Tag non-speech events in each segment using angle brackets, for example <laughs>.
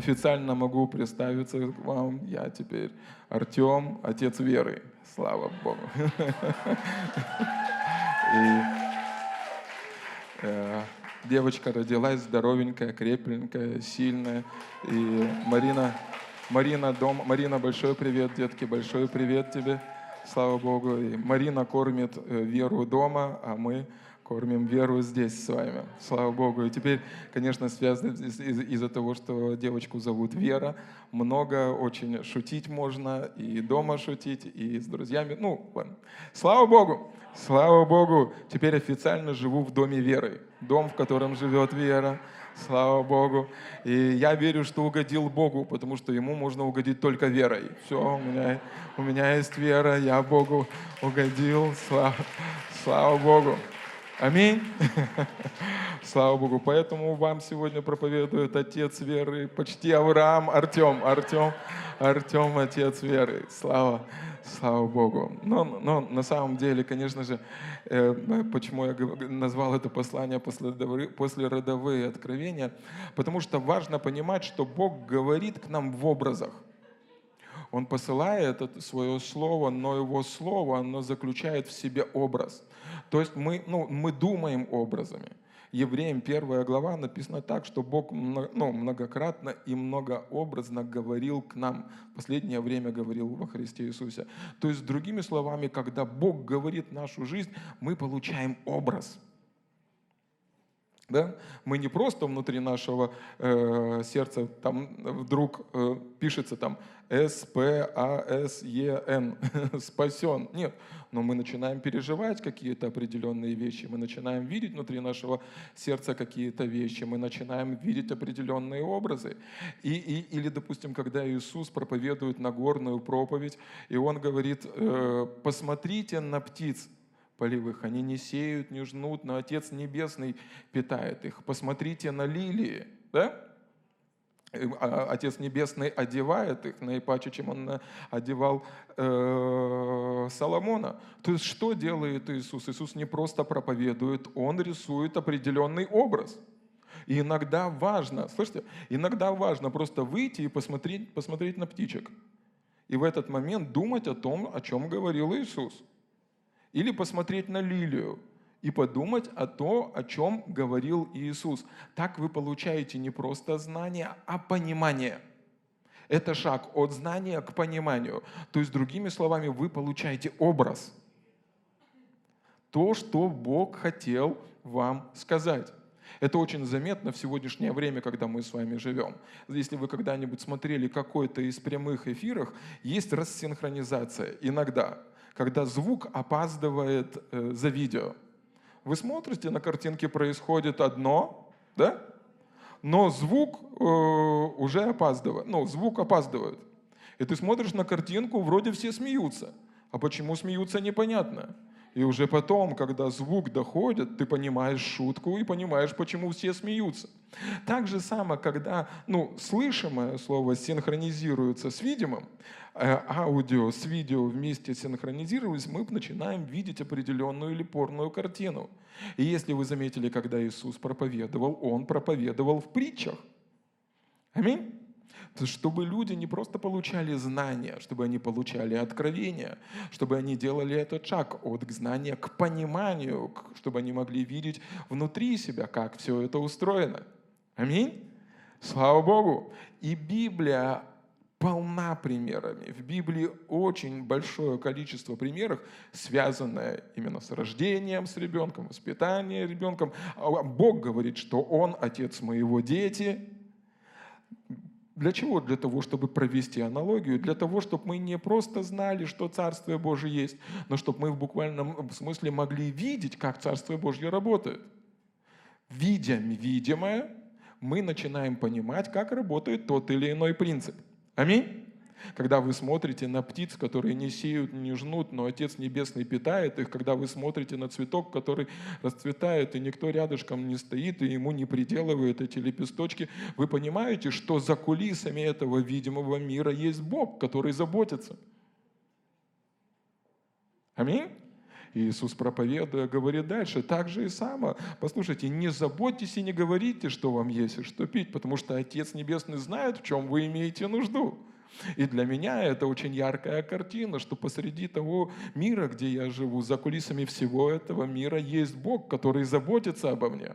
официально могу представиться к вам. Я теперь Артем, отец веры. Слава Богу. <laughs> И, э, девочка родилась здоровенькая, крепленькая, сильная. И Марина, Марина, дом, Марина, большой привет, детки, большой привет тебе. Слава Богу. И Марина кормит э, Веру дома, а мы кормим веру здесь с вами. Слава Богу. И теперь, конечно, связано из-за того, что девочку зовут Вера, много очень шутить можно, и дома шутить, и с друзьями. Ну, ладно. Слава Богу. Слава Богу. Теперь официально живу в доме Веры. Дом, в котором живет Вера. Слава Богу. И я верю, что угодил Богу, потому что Ему можно угодить только верой. Все, у меня, у меня есть вера, я Богу угодил. Слава, слава Богу. Аминь. <laughs> Слава Богу. Поэтому вам сегодня проповедует отец веры, почти Авраам, Артем. Артем, Артем, отец веры. Слава, слава Богу. Но, но на самом деле, конечно же, э, почему я назвал это послание после родовые откровения, потому что важно понимать, что Бог говорит к нам в образах. Он посылает это свое слово, но его слово, оно заключает в себе образ. То есть мы, ну, мы думаем образами. Евреям первая глава написано так, что Бог ну, многократно и многообразно говорил к нам. В последнее время говорил во Христе Иисусе. То есть, другими словами, когда Бог говорит в нашу жизнь, мы получаем образ – да? Мы не просто внутри нашего э, сердца, там вдруг э, пишется там С-П-А-С-Е-Н, <laughs> спасен. Нет, но мы начинаем переживать какие-то определенные вещи, мы начинаем видеть внутри нашего сердца какие-то вещи, мы начинаем видеть определенные образы. И, и, или, допустим, когда Иисус проповедует Нагорную проповедь, и Он говорит, э, посмотрите на птиц, полевых. Они не сеют, не жнут, но Отец Небесный питает их. Посмотрите на лилии, да? Э, а, Отец Небесный одевает их наипаче, чем Он одевал э, Соломона. То есть что делает Иисус? Иисус не просто проповедует, Он рисует определенный образ. И иногда важно, слышите, иногда важно просто выйти и посмотреть, посмотреть на птичек. И в этот момент думать о том, о чем говорил Иисус. Или посмотреть на лилию и подумать о том, о чем говорил Иисус. Так вы получаете не просто знание, а понимание. Это шаг от знания к пониманию. То есть, другими словами, вы получаете образ. То, что Бог хотел вам сказать. Это очень заметно в сегодняшнее время, когда мы с вами живем. Если вы когда-нибудь смотрели какой-то из прямых эфиров, есть рассинхронизация иногда когда звук опаздывает э, за видео. Вы смотрите, на картинке происходит одно, да? Но звук э, уже опаздывает. Ну, звук опаздывает. И ты смотришь на картинку, вроде все смеются. А почему смеются, непонятно. И уже потом, когда звук доходит, ты понимаешь шутку и понимаешь, почему все смеются. Так же само, когда ну, слышимое слово синхронизируется с видимым, э, аудио с видео вместе синхронизировались, мы начинаем видеть определенную или порную картину. И если вы заметили, когда Иисус проповедовал, Он проповедовал в притчах. Аминь чтобы люди не просто получали знания, чтобы они получали откровения, чтобы они делали этот шаг от знания к пониманию, чтобы они могли видеть внутри себя, как все это устроено. Аминь. Слава Богу. И Библия полна примерами. В Библии очень большое количество примеров, связанное именно с рождением с ребенком, воспитанием ребенком. А Бог говорит, что Он отец моего дети, для чего? Для того, чтобы провести аналогию, для того, чтобы мы не просто знали, что Царствие Божие есть, но чтобы мы в буквальном смысле могли видеть, как Царствие Божье работает. Видя видимое, мы начинаем понимать, как работает тот или иной принцип. Аминь? Когда вы смотрите на птиц, которые не сеют, не жнут, но Отец Небесный питает их, когда вы смотрите на цветок, который расцветает, и никто рядышком не стоит, и ему не приделывает эти лепесточки, вы понимаете, что за кулисами этого видимого мира есть Бог, который заботится. Аминь? Иисус, проповедуя, говорит дальше, так же и само. Послушайте, не заботьтесь и не говорите, что вам есть и что пить, потому что Отец Небесный знает, в чем вы имеете нужду. И для меня это очень яркая картина, что посреди того мира, где я живу, за кулисами всего этого мира есть Бог, который заботится обо мне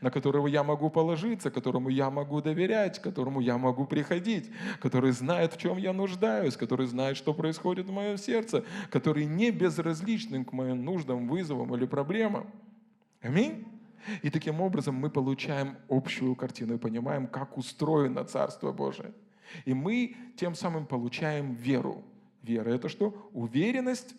на которого я могу положиться, которому я могу доверять, которому я могу приходить, который знает, в чем я нуждаюсь, который знает, что происходит в моем сердце, который не безразличен к моим нуждам, вызовам или проблемам. Аминь. И таким образом мы получаем общую картину и понимаем, как устроено Царство Божие. И мы тем самым получаем веру. Вера – это что? Уверенность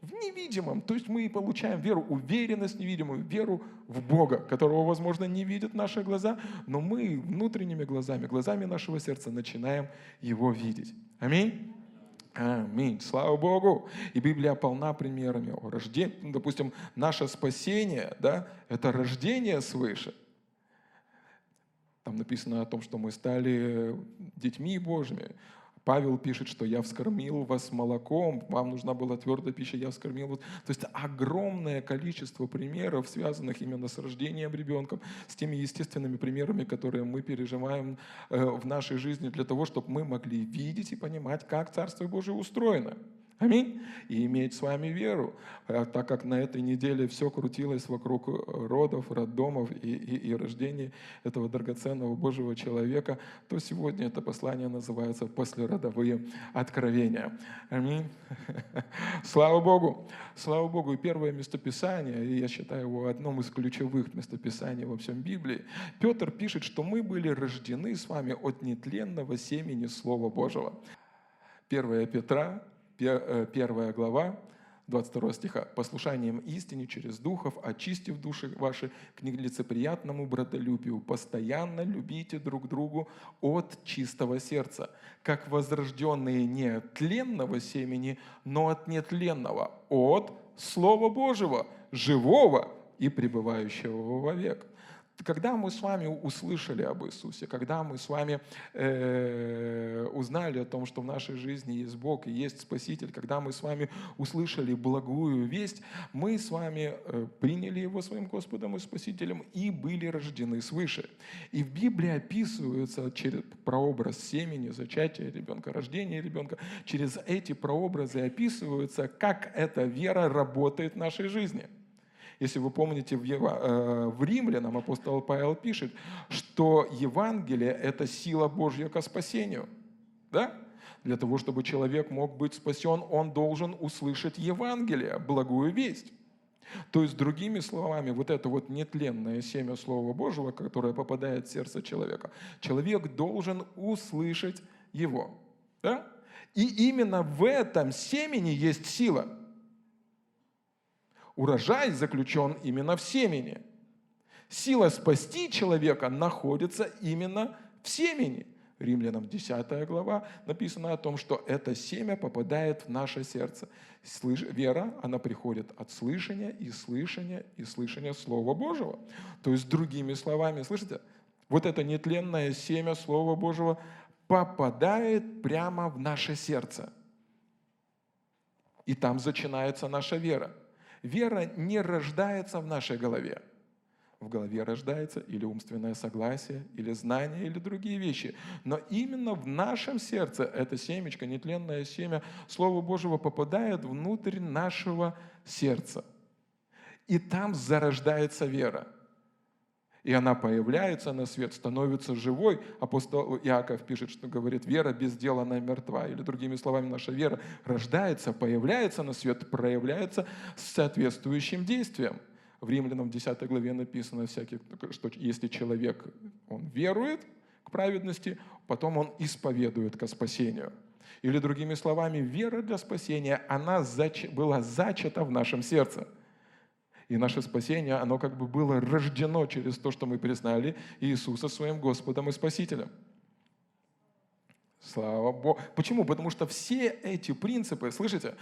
в невидимом. То есть мы получаем веру, уверенность невидимую, веру в Бога, которого, возможно, не видят наши глаза, но мы внутренними глазами, глазами нашего сердца начинаем Его видеть. Аминь. Аминь. Слава Богу. И Библия полна примерами о рождении. Допустим, наше спасение, да, это рождение свыше – там написано о том, что мы стали детьми Божьими. Павел пишет, что я вскормил вас молоком, вам нужна была твердая пища, я вскормил вас. То есть огромное количество примеров, связанных именно с рождением ребенка, с теми естественными примерами, которые мы переживаем э, в нашей жизни для того, чтобы мы могли видеть и понимать, как Царство Божие устроено. Аминь. И иметь с вами веру. А так как на этой неделе все крутилось вокруг родов, роддомов и, и, и рождения этого драгоценного Божьего человека, то сегодня это послание называется «Послеродовые откровения». Аминь. <laughs> Слава Богу. Слава Богу. И первое местописание, и я считаю его одном из ключевых местописаний во всем Библии, Петр пишет, что мы были рождены с вами от нетленного семени Слова Божьего. 1 Петра, Э, первая глава, 22 стиха. «Послушанием истине через духов, очистив души ваши к нелицеприятному братолюбию, постоянно любите друг другу от чистого сердца, как возрожденные не от тленного семени, но от нетленного, от Слова Божьего, живого и пребывающего вовек». Когда мы с вами услышали об Иисусе, когда мы с вами э, узнали о том, что в нашей жизни есть Бог и есть Спаситель, когда мы с вами услышали благую весть, мы с вами э, приняли Его своим Господом и Спасителем и были рождены свыше. И в Библии описывается через прообраз семени, зачатия ребенка, рождения ребенка, через эти прообразы описывается, как эта вера работает в нашей жизни – если вы помните, в, Ев... Э, в Римлянам апостол Павел пишет, что Евангелие – это сила Божья ко спасению. Да? Для того, чтобы человек мог быть спасен, он должен услышать Евангелие, благую весть. То есть, другими словами, вот это вот нетленное семя Слова Божьего, которое попадает в сердце человека, человек должен услышать его. Да? И именно в этом семени есть сила – Урожай заключен именно в семени. Сила спасти человека находится именно в семени. Римлянам 10 глава написано о том, что это семя попадает в наше сердце. Слыш... Вера, она приходит от слышания и слышания и слышания Слова Божьего. То есть, другими словами, слышите, вот это нетленное семя Слова Божьего попадает прямо в наше сердце. И там начинается наша вера. Вера не рождается в нашей голове. В голове рождается или умственное согласие, или знание, или другие вещи. Но именно в нашем сердце это семечко, нетленное семя Слова Божьего попадает внутрь нашего сердца. И там зарождается вера – и она появляется на свет, становится живой. Апостол Иаков пишет, что говорит, вера без дела она мертва. Или другими словами, наша вера рождается, появляется на свет, проявляется с соответствующим действием. В Римлянам 10 главе написано, всяких, что если человек он верует к праведности, потом он исповедует ко спасению. Или другими словами, вера для спасения, она была зачата в нашем сердце – и наше спасение, оно как бы было рождено через то, что мы признали Иисуса своим Господом и Спасителем. Слава Богу. Почему? Потому что все эти принципы, слышите,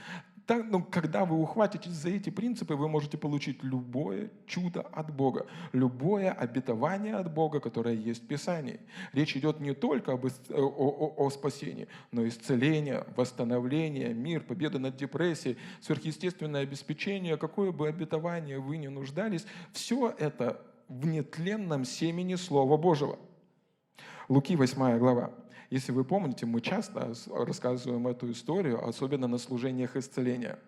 Так, ну, когда вы ухватитесь за эти принципы, вы можете получить любое чудо от Бога, любое обетование от Бога, которое есть в Писании. Речь идет не только об, о, о, о спасении, но и исцеление, восстановление, мир, победа над депрессией, сверхъестественное обеспечение, какое бы обетование вы ни нуждались, все это в нетленном семени Слова Божьего. Луки 8 глава. Если вы помните, мы часто рассказываем эту историю, особенно на служениях исцеления.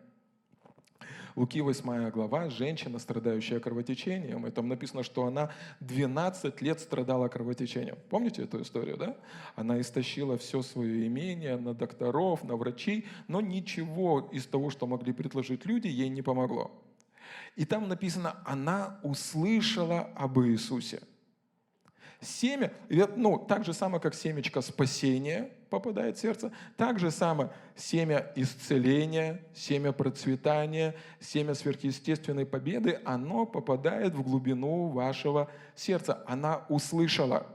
Луки 8 глава, женщина, страдающая кровотечением, и там написано, что она 12 лет страдала кровотечением. Помните эту историю, да? Она истощила все свое имение на докторов, на врачей, но ничего из того, что могли предложить люди, ей не помогло. И там написано, она услышала об Иисусе. Семя, ну, так же самое, как семечко спасения попадает в сердце, так же самое семя исцеления, семя процветания, семя сверхъестественной победы, оно попадает в глубину вашего сердца. Она услышала.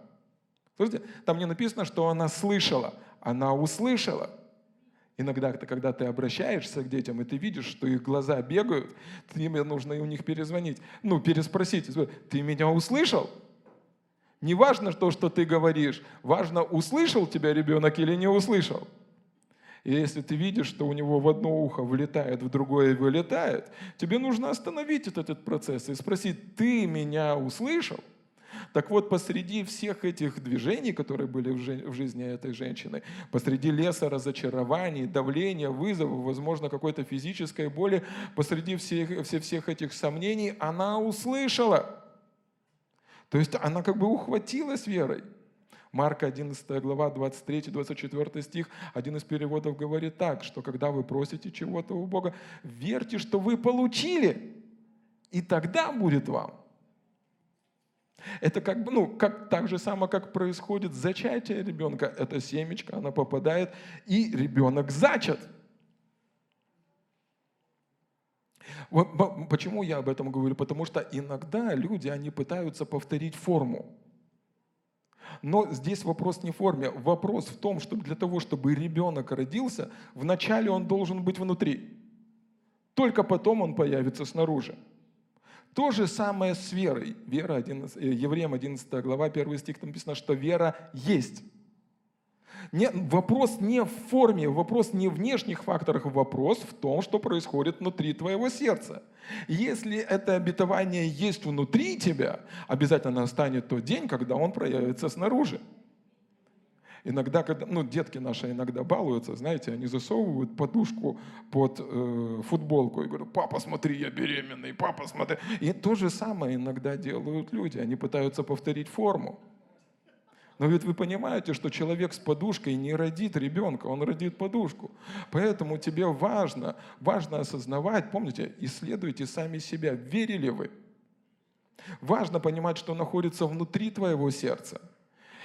Слушайте, там не написано, что она слышала, она услышала. Иногда, когда ты обращаешься к детям, и ты видишь, что их глаза бегают, тебе нужно у них перезвонить, ну, переспросить, ты меня услышал? Не важно то, что ты говоришь, важно, услышал тебя ребенок или не услышал. И если ты видишь, что у него в одно ухо вылетает, в другое вылетает, тебе нужно остановить этот, этот процесс и спросить, ты меня услышал? Так вот, посреди всех этих движений, которые были в жизни этой женщины, посреди леса разочарований, давления, вызовов, возможно, какой-то физической боли, посреди всех, всех этих сомнений, она услышала – то есть она как бы ухватилась верой. Марка 11 глава, 23-24 стих, один из переводов говорит так, что когда вы просите чего-то у Бога, верьте, что вы получили, и тогда будет вам. Это как бы, ну, как, так же само, как происходит зачатие ребенка. Это семечко, она попадает, и ребенок зачат. Почему я об этом говорю? Потому что иногда люди, они пытаются повторить форму. Но здесь вопрос не в форме. Вопрос в том, что для того, чтобы ребенок родился, вначале он должен быть внутри. Только потом он появится снаружи. То же самое с верой. Вера, 11, э, Евреям 11 глава, 1 стих, там написано, что вера есть. Не, вопрос не в форме, вопрос не в внешних факторах, вопрос в том, что происходит внутри твоего сердца. Если это обетование есть внутри тебя, обязательно настанет тот день, когда он проявится снаружи. Иногда, когда, ну, детки наши иногда балуются, знаете, они засовывают подушку под э, футболку и говорят, папа, смотри, я беременный, папа, смотри. И то же самое иногда делают люди, они пытаются повторить форму. Но ведь вы понимаете, что человек с подушкой не родит ребенка, он родит подушку. Поэтому тебе важно, важно осознавать, помните, исследуйте сами себя, верили вы. Важно понимать, что находится внутри твоего сердца.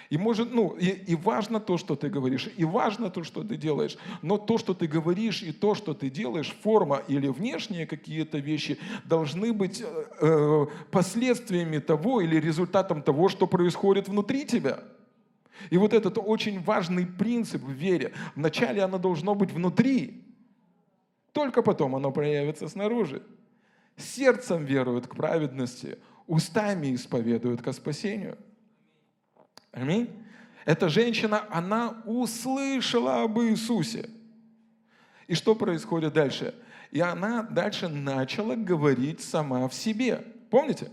И, может, ну, и, и важно то, что ты говоришь, и важно то, что ты делаешь. Но то, что ты говоришь, и то, что ты делаешь, форма или внешние какие-то вещи, должны быть э, э последствиями того или результатом того, что происходит внутри тебя. И вот этот очень важный принцип в вере. Вначале оно должно быть внутри, только потом оно проявится снаружи. Сердцем веруют к праведности, устами исповедуют ко спасению. Аминь. Эта женщина, она услышала об Иисусе. И что происходит дальше? И она дальше начала говорить сама в себе. Помните?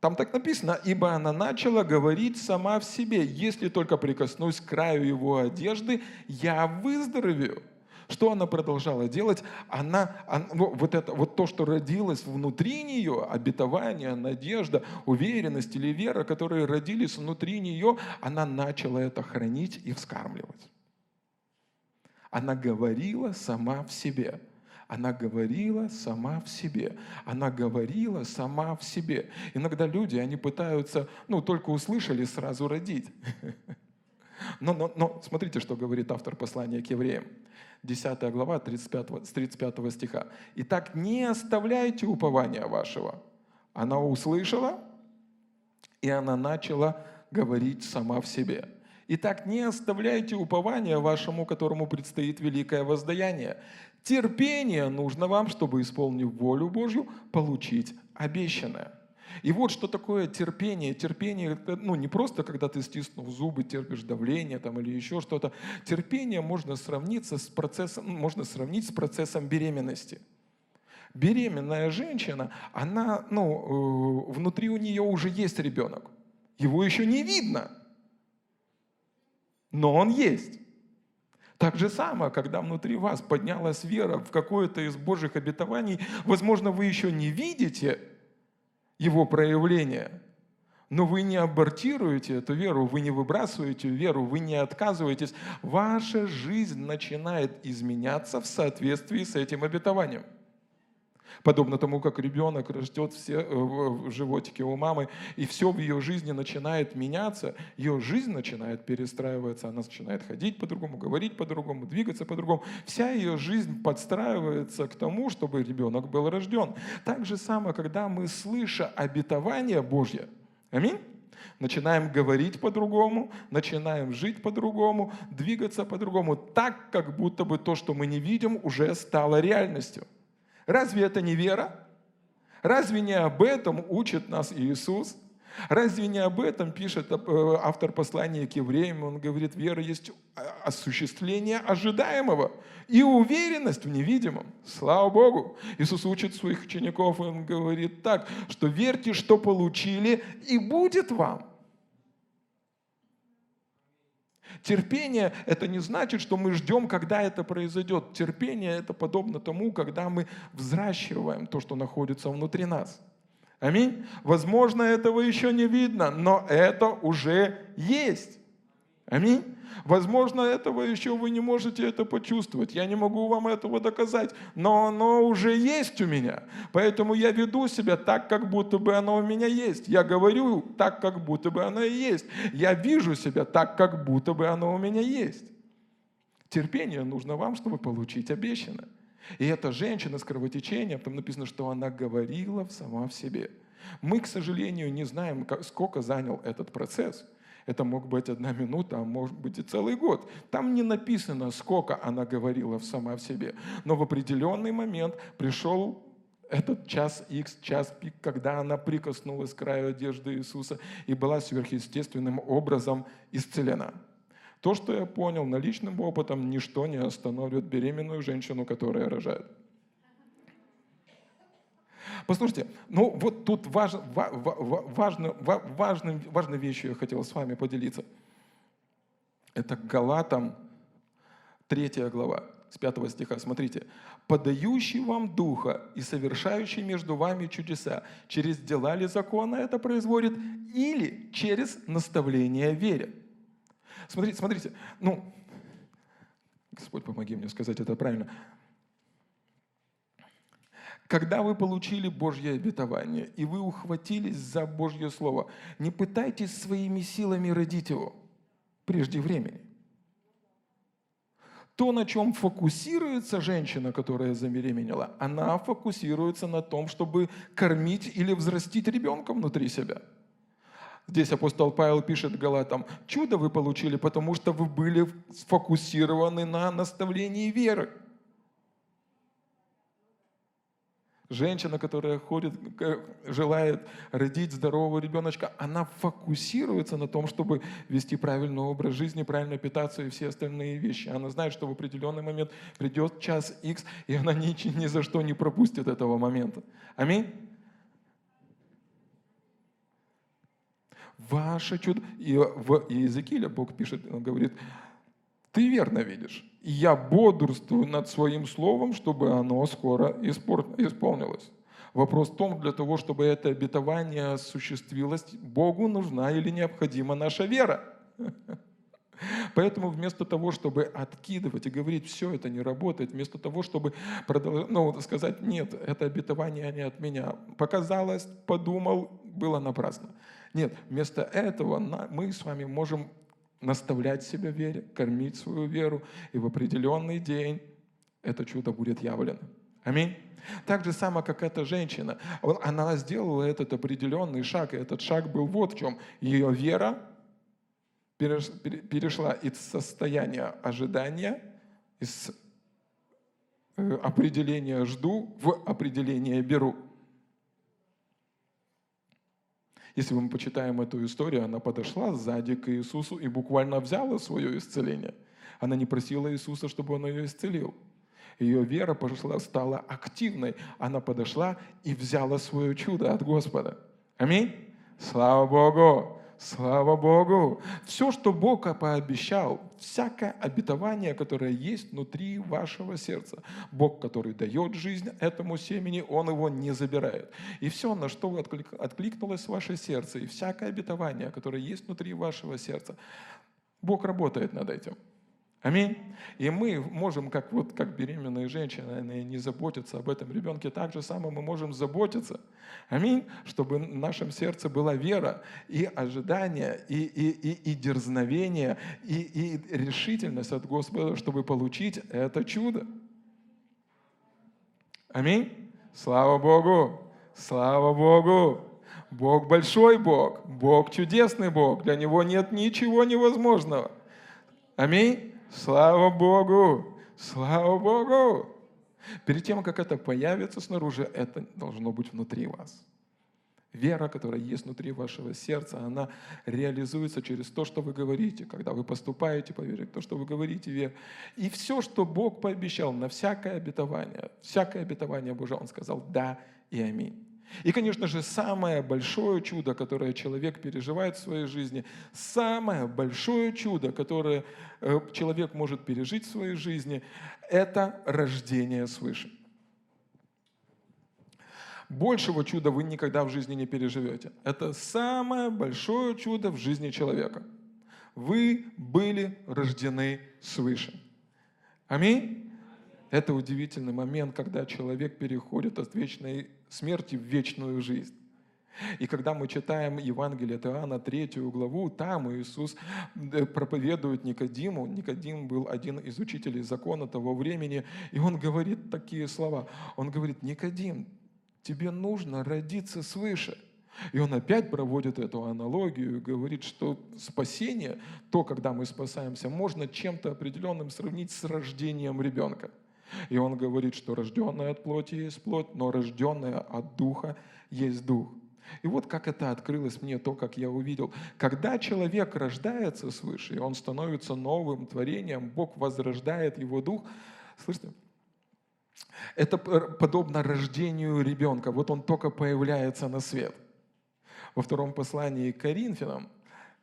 Там так написано, ибо она начала говорить сама в себе, если только прикоснусь к краю его одежды, я выздоровею. Что она продолжала делать? Она, она вот, это, вот то, что родилось внутри нее, обетование, надежда, уверенность или вера, которые родились внутри нее, она начала это хранить и вскармливать. Она говорила сама в себе. Она говорила сама в себе. Она говорила сама в себе. Иногда люди, они пытаются, ну, только услышали, сразу родить. <laughs> Но, но, но смотрите, что говорит автор послания к евреям. 10 глава 35, с 35 стиха. «Итак, не оставляйте упования вашего». Она услышала, и она начала говорить сама в себе. Итак, не оставляйте упования вашему, которому предстоит великое воздаяние. Терпение нужно вам, чтобы, исполнив волю Божью, получить обещанное. И вот что такое терпение. Терпение, это, ну, не просто, когда ты, стиснув зубы, терпишь давление там, или еще что-то. Терпение можно, сравниться с процессом, можно сравнить с процессом беременности. Беременная женщина, она, ну, э, внутри у нее уже есть ребенок. Его еще не видно, но он есть. Так же самое, когда внутри вас поднялась вера в какое-то из Божьих обетований, возможно, вы еще не видите его проявления, но вы не абортируете эту веру, вы не выбрасываете веру, вы не отказываетесь. Ваша жизнь начинает изменяться в соответствии с этим обетованием. Подобно тому, как ребенок растет все, э, в животике у мамы, и все в ее жизни начинает меняться, ее жизнь начинает перестраиваться, она начинает ходить по-другому, говорить по-другому, двигаться по-другому. Вся ее жизнь подстраивается к тому, чтобы ребенок был рожден. Так же самое, когда мы, слыша обетование Божье, аминь, начинаем говорить по-другому, начинаем жить по-другому, двигаться по-другому, так, как будто бы то, что мы не видим, уже стало реальностью – Разве это не вера? Разве не об этом учит нас Иисус? Разве не об этом пишет э, автор послания к евреям? Он говорит, вера есть осуществление ожидаемого и уверенность в невидимом. Слава Богу! Иисус учит своих учеников, он говорит так, что верьте, что получили, и будет вам. Терпение – это не значит, что мы ждем, когда это произойдет. Терпение – это подобно тому, когда мы взращиваем то, что находится внутри нас. Аминь. Возможно, этого еще не видно, но это уже есть. Аминь. Возможно, этого еще вы не можете это почувствовать. Я не могу вам этого доказать, но оно уже есть у меня. Поэтому я веду себя так, как будто бы оно у меня есть. Я говорю так, как будто бы оно и есть. Я вижу себя так, как будто бы оно у меня есть. Терпение нужно вам, чтобы получить обещанное. И эта женщина с кровотечением, там написано, что она говорила сама в себе. Мы, к сожалению, не знаем, сколько занял этот процесс – это мог быть одна минута, а может быть и целый год. Там не написано, сколько она говорила сама в себе. Но в определенный момент пришел этот час X, час пик, когда она прикоснулась к краю одежды Иисуса и была сверхъестественным образом исцелена. То, что я понял наличным опытом, ничто не остановит беременную женщину, которая рожает. Послушайте, ну вот тут важ, важно, важно, важной вещью я хотел с вами поделиться. Это Галатам 3 глава, с 5 стиха. Смотрите. «Подающий вам Духа и совершающий между вами чудеса, через дела ли закона это производит, или через наставление вере?» Смотрите, смотрите, ну, Господь, помоги мне сказать это правильно. Когда вы получили Божье обетование, и вы ухватились за Божье Слово, не пытайтесь своими силами родить его прежде времени. То, на чем фокусируется женщина, которая забеременела, она фокусируется на том, чтобы кормить или взрастить ребенка внутри себя. Здесь апостол Павел пишет Галатам, чудо вы получили, потому что вы были сфокусированы на наставлении веры. Женщина, которая ходит, желает родить здорового ребеночка, она фокусируется на том, чтобы вести правильный образ жизни, правильно питаться и все остальные вещи. Она знает, что в определенный момент придет час X, и она ни, <laughs> ни за что не пропустит этого момента. Аминь. Ваше чудо. И в Иезекииле Бог пишет, он говорит, ты верно видишь. Я бодрствую над своим словом, чтобы оно скоро исполнилось. Вопрос в том, для того, чтобы это обетование осуществилось, Богу нужна или необходима наша вера. <laughs> Поэтому вместо того, чтобы откидывать и говорить, все это не работает, вместо того, чтобы продолжать, ну, сказать, нет, это обетование не от меня, показалось, подумал, было напрасно. Нет, вместо этого мы с вами можем наставлять себя в вере, кормить свою веру, и в определенный день это чудо будет явлено. Аминь. Так же само, как эта женщина. Она сделала этот определенный шаг, и этот шаг был вот в чем. Ее вера перешла из состояния ожидания, из э, определения «жду» в определение «беру». Если мы почитаем эту историю, она подошла сзади к Иисусу и буквально взяла свое исцеление. Она не просила Иисуса, чтобы он ее исцелил. Ее вера пошла, стала активной. Она подошла и взяла свое чудо от Господа. Аминь. Слава Богу. Слава Богу! Все, что Бог пообещал, всякое обетование, которое есть внутри вашего сердца, Бог, который дает жизнь этому семени, Он его не забирает. И все, на что откликнулось ваше сердце, и всякое обетование, которое есть внутри вашего сердца, Бог работает над этим. Аминь. И мы можем, как, вот, как беременные женщины, не заботиться об этом ребенке, так же самое мы можем заботиться. Аминь. Чтобы в нашем сердце была вера и ожидание, и, и, и, и дерзновение, и, и решительность от Господа, чтобы получить это чудо. Аминь. Слава Богу. Слава Богу. Бог большой Бог. Бог чудесный Бог. Для Него нет ничего невозможного. Аминь. Слава Богу! Слава Богу! Перед тем, как это появится снаружи, это должно быть внутри вас. Вера, которая есть внутри вашего сердца, она реализуется через то, что вы говорите, когда вы поступаете по вере, то, что вы говорите вер. И все, что Бог пообещал на всякое обетование, всякое обетование Божие, Он сказал «да» и «аминь». И, конечно же, самое большое чудо, которое человек переживает в своей жизни, самое большое чудо, которое э, человек может пережить в своей жизни, это рождение свыше. Большего чуда вы никогда в жизни не переживете. Это самое большое чудо в жизни человека. Вы были рождены свыше. Аминь. Это удивительный момент, когда человек переходит от вечной смерти в вечную жизнь. И когда мы читаем Евангелие от Иоанна, третью главу, там Иисус э, проповедует Никодиму. Никодим был один из учителей закона того времени, и он говорит такие слова. Он говорит, Никодим, тебе нужно родиться свыше. И он опять проводит эту аналогию и говорит, что спасение, то, когда мы спасаемся, можно чем-то определенным сравнить с рождением ребенка. И он говорит, что рожденное от плоти есть плоть, но рожденное от духа есть дух. И вот как это открылось мне, то, как я увидел. Когда человек рождается свыше, и он становится новым творением, Бог возрождает его дух, слышите, это подобно рождению ребенка. Вот он только появляется на свет. Во втором послании к Коринфянам,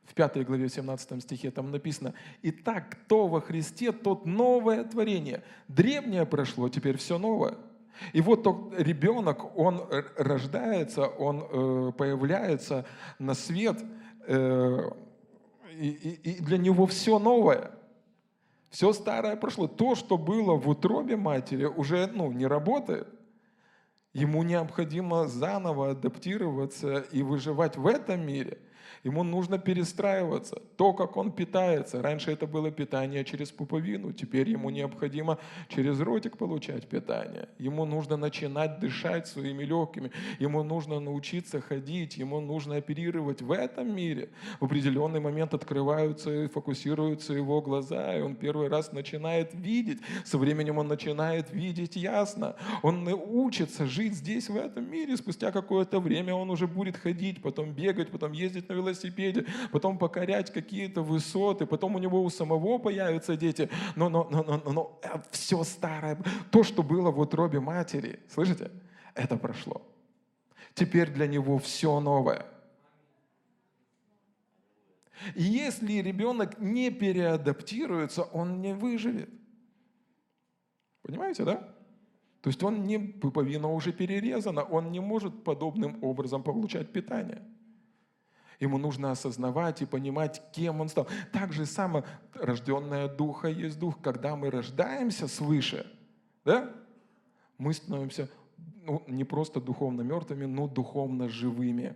в 5 главе, в 17 стихе, там написано, «Итак, кто во Христе, тот новое творение. Древнее прошло, теперь все новое». И вот тот ребенок, он рождается, он э, появляется на свет, э, и, для него все новое. Все старое прошло. То, что было в утробе матери, уже ну, не работает. Ему необходимо заново адаптироваться и выживать в этом мире – Ему нужно перестраиваться. То, как он питается. Раньше это было питание через пуповину, теперь ему необходимо через ротик получать питание. Ему нужно начинать дышать своими легкими. Ему нужно научиться ходить. Ему нужно оперировать в этом мире. В определенный момент открываются и фокусируются его глаза, и он первый раз начинает видеть. Со временем он начинает видеть ясно. Он учится жить здесь, в этом мире. Спустя какое-то время он уже будет ходить, потом бегать, потом ездить на велосипеде велосипеде, потом покорять какие-то высоты, потом у него у самого появятся дети. Но, но, но, но, но э, все старое, то, что было в утробе матери, слышите, это прошло. Теперь для него все новое. И если ребенок не переадаптируется, он не выживет. Понимаете, да? То есть он не, пуповина уже перерезана, он не может подобным образом получать питание. Ему нужно осознавать и понимать, кем он стал. Так же само рожденное духа есть дух. Когда мы рождаемся свыше, да, мы становимся ну, не просто духовно мертвыми, но духовно живыми.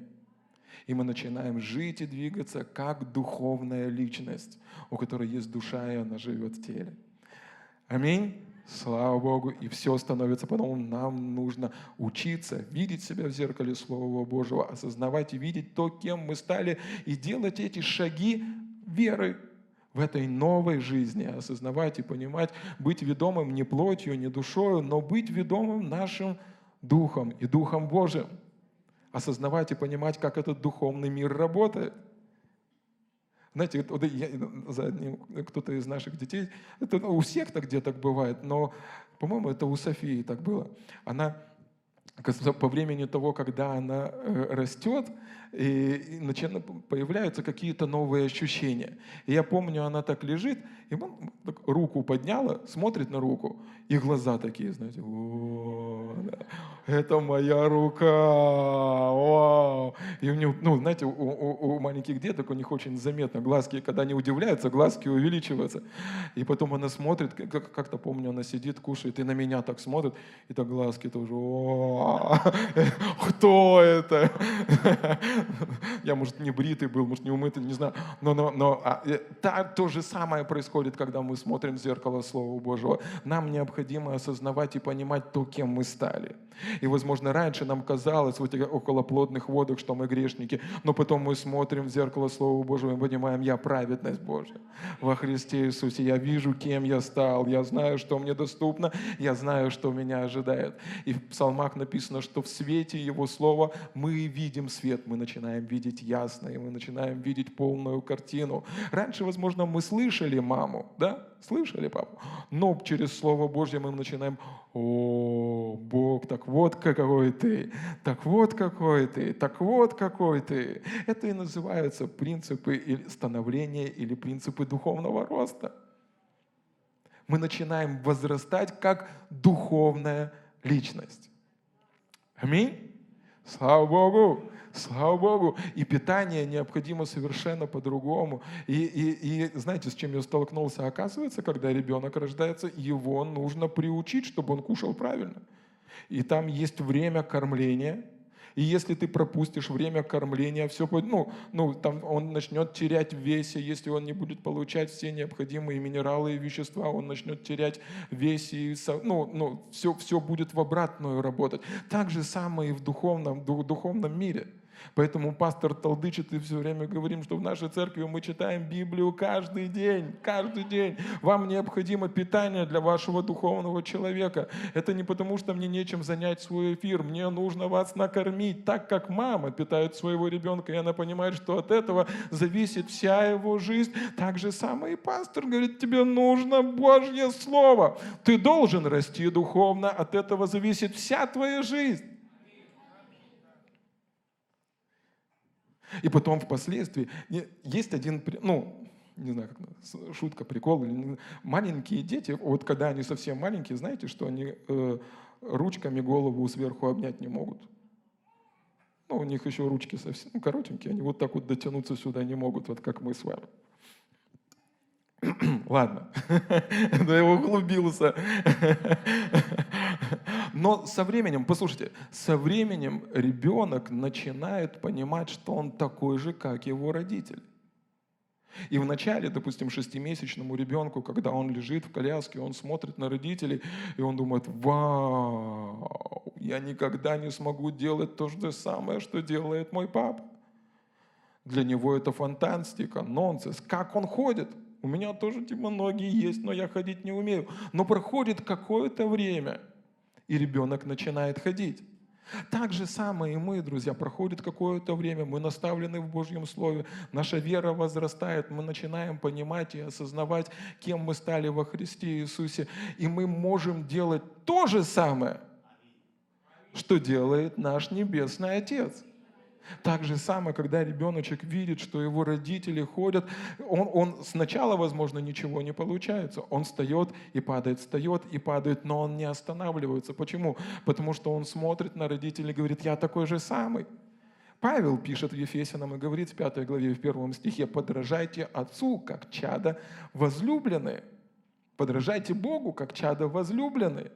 И мы начинаем жить и двигаться как духовная личность, у которой есть душа, и она живет в теле. Аминь. Слава Богу, и все становится потом. Нам нужно учиться, видеть себя в зеркале Слова Божьего, осознавать и видеть то, кем мы стали, и делать эти шаги веры в этой новой жизни, осознавать и понимать, быть ведомым не плотью, не душою, но быть ведомым нашим Духом и Духом Божиим. Осознавать и понимать, как этот духовный мир работает. Знаете, вот я, за одним, кто-то из наших детей, это у всех так где-то бывает, но, по-моему, это у Софии так было. Она по времени того, когда она э, растет, и начинают, появляются какие-то новые ощущения. И я помню, она так лежит, и он так руку подняла, смотрит на руку, и глаза такие, знаете, это моя рука, вау. И у него, ну, знаете, у, у, у маленьких деток у них очень заметно, глазки, когда они удивляются, глазки увеличиваются. И потом она смотрит, как, как-то помню, она сидит, кушает, и на меня так смотрит, и так глазки тоже, <laughs> кто это? <laughs> Я, может, не бритый был, может, не умытый, не знаю. Но, но, но а, та, то же самое происходит, когда мы смотрим в зеркало Слова Божьего. Нам необходимо осознавать и понимать то, кем мы стали. И, возможно, раньше нам казалось в этих околоплодных водах, что мы грешники, но потом мы смотрим в зеркало Слова Божьего и понимаем, я праведность Божья во Христе Иисусе. Я вижу, кем я стал, я знаю, что мне доступно, я знаю, что меня ожидает. И в псалмах написано, что в свете Его Слова мы видим свет, мы начинаем видеть ясно, и мы начинаем видеть полную картину. Раньше, возможно, мы слышали маму, да? Слышали папу? Но через Слово Божье мы начинаем, о, Бог, так вот какой ты, так вот какой ты, так вот какой ты. Это и называются принципы становления или принципы духовного роста. Мы начинаем возрастать как духовная личность. Аминь. Слава Богу. Слава Богу. И питание необходимо совершенно по-другому. И, и, и знаете, с чем я столкнулся? Оказывается, когда ребенок рождается, его нужно приучить, чтобы он кушал правильно. И там есть время кормления, и если ты пропустишь время кормления, все будет, ну, ну, там он начнет терять в весе, если он не будет получать все необходимые минералы и вещества, он начнет терять в весе, и, ну, ну, все, все будет в обратную работать. Так же самое и в духовном, духовном мире – Поэтому пастор толдычит и все время говорим, что в нашей церкви мы читаем Библию каждый день, каждый день. Вам необходимо питание для вашего духовного человека. Это не потому, что мне нечем занять свой эфир. Мне нужно вас накормить так, как мама питает своего ребенка, и она понимает, что от этого зависит вся его жизнь. Так же самое и пастор говорит, тебе нужно Божье Слово. Ты должен расти духовно, от этого зависит вся твоя жизнь. И потом впоследствии есть один, ну, не знаю, как, шутка, прикол. Маленькие дети, вот когда они совсем маленькие, знаете, что они э, ручками голову сверху обнять не могут. Ну, у них еще ручки совсем ну, коротенькие, они вот так вот дотянуться сюда не могут, вот как мы с вами. <clears throat> Ладно, <laughs> но я углубился. <laughs> Но со временем, послушайте, со временем ребенок начинает понимать, что он такой же, как его родитель. И в начале, допустим, шестимесячному ребенку, когда он лежит в коляске, он смотрит на родителей, и он думает, вау, я никогда не смогу делать то же самое, что делает мой папа. Для него это фантастика, нонсенс. Как он ходит? У меня тоже типа ноги есть, но я ходить не умею. Но проходит какое-то время, и ребенок начинает ходить. Так же самое и мы, друзья, проходит какое-то время, мы наставлены в Божьем Слове, наша вера возрастает, мы начинаем понимать и осознавать, кем мы стали во Христе Иисусе, и мы можем делать то же самое, что делает наш Небесный Отец. Так же самое, когда ребеночек видит, что его родители ходят, он, он сначала, возможно, ничего не получается. Он встает и падает, встает и падает, но он не останавливается. Почему? Потому что он смотрит на родителей и говорит, я такой же самый. Павел пишет в Ефесянам и говорит в 5 главе, в первом стихе, «Подражайте Отцу, как чада возлюбленные». Подражайте Богу, как чада возлюбленные.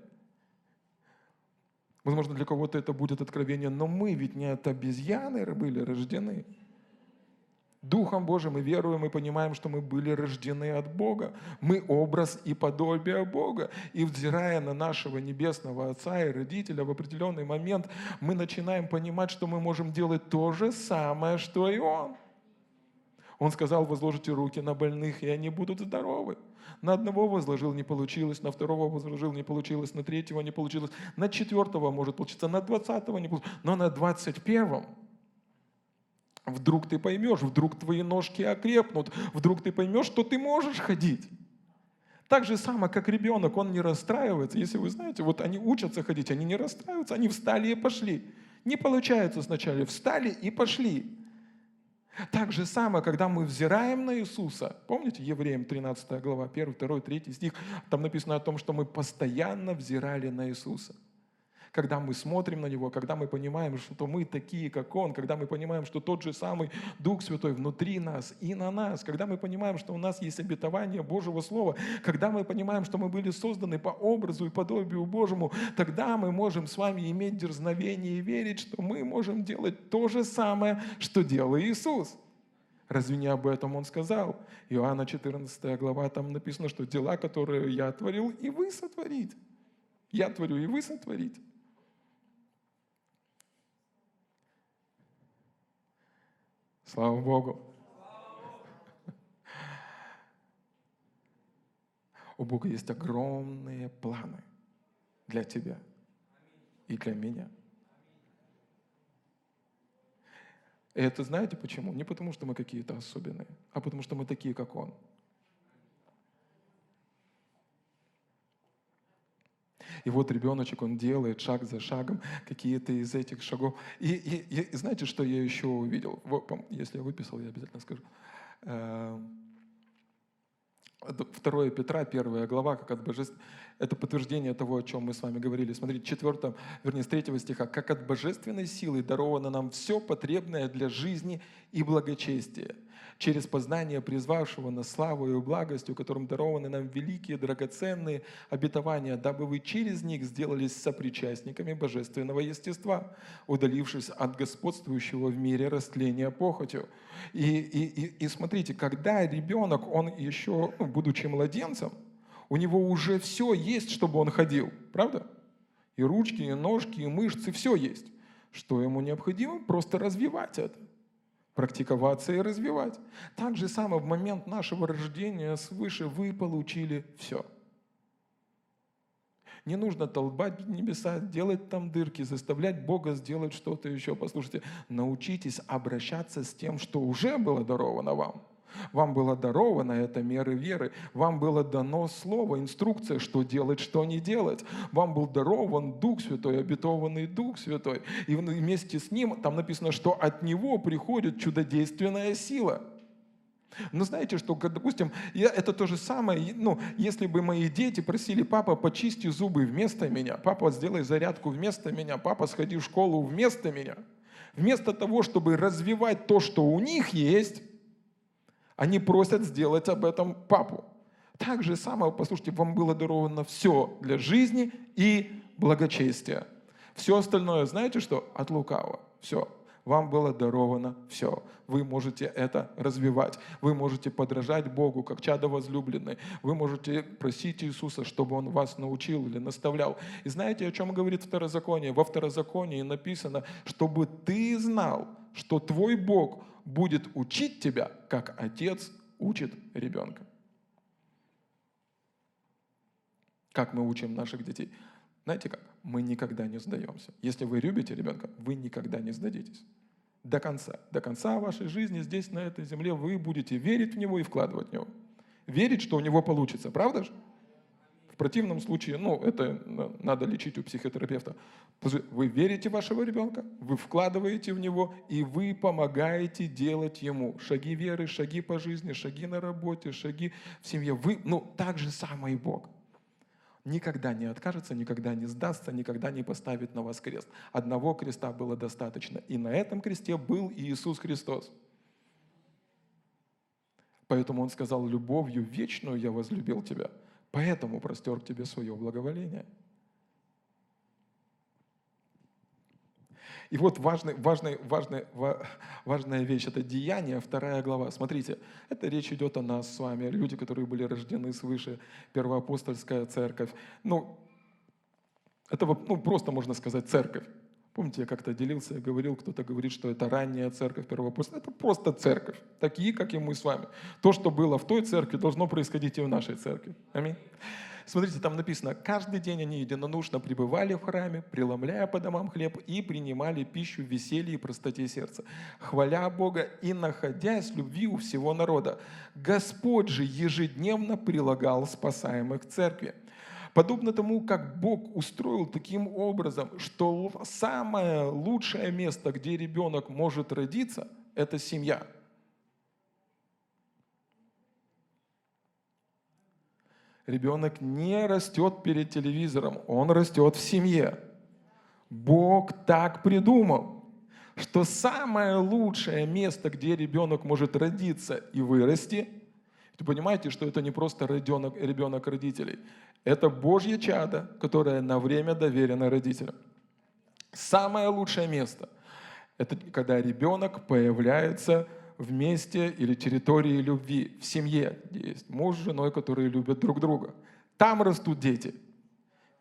Возможно, для кого-то это будет откровение, но мы ведь не от обезьяны были рождены. Духом Божьим мы веруем и понимаем, что мы были рождены от Бога. Мы образ и подобие Бога. И взирая на нашего небесного Отца и Родителя, в определенный момент мы начинаем понимать, что мы можем делать то же самое, что и Он. Он сказал, возложите руки на больных, и они будут здоровы. На одного возложил, не получилось, на второго возложил, не получилось, на третьего не получилось, на четвертого может получиться, на двадцатого не получилось, но на двадцать первом вдруг ты поймешь, вдруг твои ножки окрепнут, вдруг ты поймешь, что ты можешь ходить. Так же само, как ребенок, он не расстраивается. Если вы знаете, вот они учатся ходить, они не расстраиваются, они встали и пошли. Не получается сначала, встали и пошли. Так же самое, когда мы взираем на Иисуса, помните Евреям 13 глава, 1, 2, 3 стих, там написано о том, что мы постоянно взирали на Иисуса когда мы смотрим на Него, когда мы понимаем, что мы такие, как Он, когда мы понимаем, что тот же самый Дух Святой внутри нас и на нас, когда мы понимаем, что у нас есть обетование Божьего Слова, когда мы понимаем, что мы были созданы по образу и подобию Божьему, тогда мы можем с вами иметь дерзновение и верить, что мы можем делать то же самое, что делал Иисус. Разве не об этом он сказал? Иоанна 14 глава, там написано, что дела, которые я творил, и вы сотворите. Я творю, и вы сотворите. Слава Богу. У Бога есть огромные планы для тебя и для меня. И это знаете почему? Не потому, что мы какие-то особенные, а потому, что мы такие, как Он. И вот ребеночек, он делает шаг за шагом какие-то из этих шагов. И, и, и знаете, что я еще увидел? Если я выписал, я обязательно скажу. 2 эм, Петра, первая глава, как от божеств... это подтверждение того, о чем мы с вами говорили. Смотрите, 4, вернее, с 3 стиха. «Как от божественной силы даровано нам все потребное для жизни и благочестия, через познание призвавшего нас славою и благостью, которым дарованы нам великие драгоценные обетования, дабы вы через них сделались сопричастниками божественного естества, удалившись от господствующего в мире растления похотью. И, и, и, и смотрите, когда ребенок, он еще, ну, будучи младенцем, у него уже все есть, чтобы он ходил, правда? И ручки, и ножки, и мышцы, все есть. Что ему необходимо? Просто развивать это практиковаться и развивать. Так же самое в момент нашего рождения свыше вы получили все. Не нужно толбать небеса, делать там дырки, заставлять Бога сделать что-то еще. Послушайте, научитесь обращаться с тем, что уже было даровано вам – вам было даровано это меры веры. Вам было дано слово, инструкция, что делать, что не делать. Вам был дарован Дух Святой, обетованный Дух Святой. И вместе с Ним, там написано, что от Него приходит чудодейственная сила. Но знаете, что, допустим, я, это то же самое, ну, если бы мои дети просили, папа, почисти зубы вместо меня, папа, сделай зарядку вместо меня, папа, сходи в школу вместо меня. Вместо того, чтобы развивать то, что у них есть, они просят сделать об этом папу. Так же самое, послушайте, вам было даровано все для жизни и благочестия. Все остальное, знаете что? От лукавого. Все. Вам было даровано все. Вы можете это развивать. Вы можете подражать Богу, как чадо возлюбленный. Вы можете просить Иисуса, чтобы Он вас научил или наставлял. И знаете, о чем говорит Второзаконие? Во Второзаконии написано, чтобы ты знал, что твой Бог, будет учить тебя, как отец учит ребенка. Как мы учим наших детей? Знаете как? Мы никогда не сдаемся. Если вы любите ребенка, вы никогда не сдадитесь. До конца. До конца вашей жизни здесь, на этой земле, вы будете верить в него и вкладывать в него. Верить, что у него получится. Правда же? В противном случае, ну, это надо лечить у психотерапевта. Вы верите в вашего ребенка, вы вкладываете в него, и вы помогаете делать ему шаги веры, шаги по жизни, шаги на работе, шаги в семье. Вы, ну, так же самое и Бог. Никогда не откажется, никогда не сдастся, никогда не поставит на вас крест. Одного креста было достаточно. И на этом кресте был Иисус Христос. Поэтому Он сказал, любовью вечную я возлюбил тебя – Поэтому простер к тебе свое благоволение. И вот важный, важный, важный, важная вещь – это деяние, вторая глава. Смотрите, это речь идет о нас с вами, люди, которые были рождены свыше, первоапостольская церковь. Ну, это ну, просто можно сказать церковь. Помните, я как-то делился, я говорил, кто-то говорит, что это ранняя церковь первоапостольская. Это просто церковь, такие, как и мы с вами. То, что было в той церкви, должно происходить и в нашей церкви. Аминь. Смотрите, там написано, каждый день они единодушно пребывали в храме, преломляя по домам хлеб и принимали пищу в веселье и простоте сердца, хваля Бога и находясь в любви у всего народа. Господь же ежедневно прилагал спасаемых к церкви. Подобно тому, как Бог устроил таким образом, что самое лучшее место, где ребенок может родиться, это семья – Ребенок не растет перед телевизором, он растет в семье. Бог так придумал, что самое лучшее место, где ребенок может родиться и вырасти, вы понимаете, что это не просто ребенок, ребенок родителей, это Божье чадо, которое на время доверено родителям. Самое лучшее место – это когда ребенок появляется в месте или территории любви, в семье, где есть муж с женой, которые любят друг друга. Там растут дети.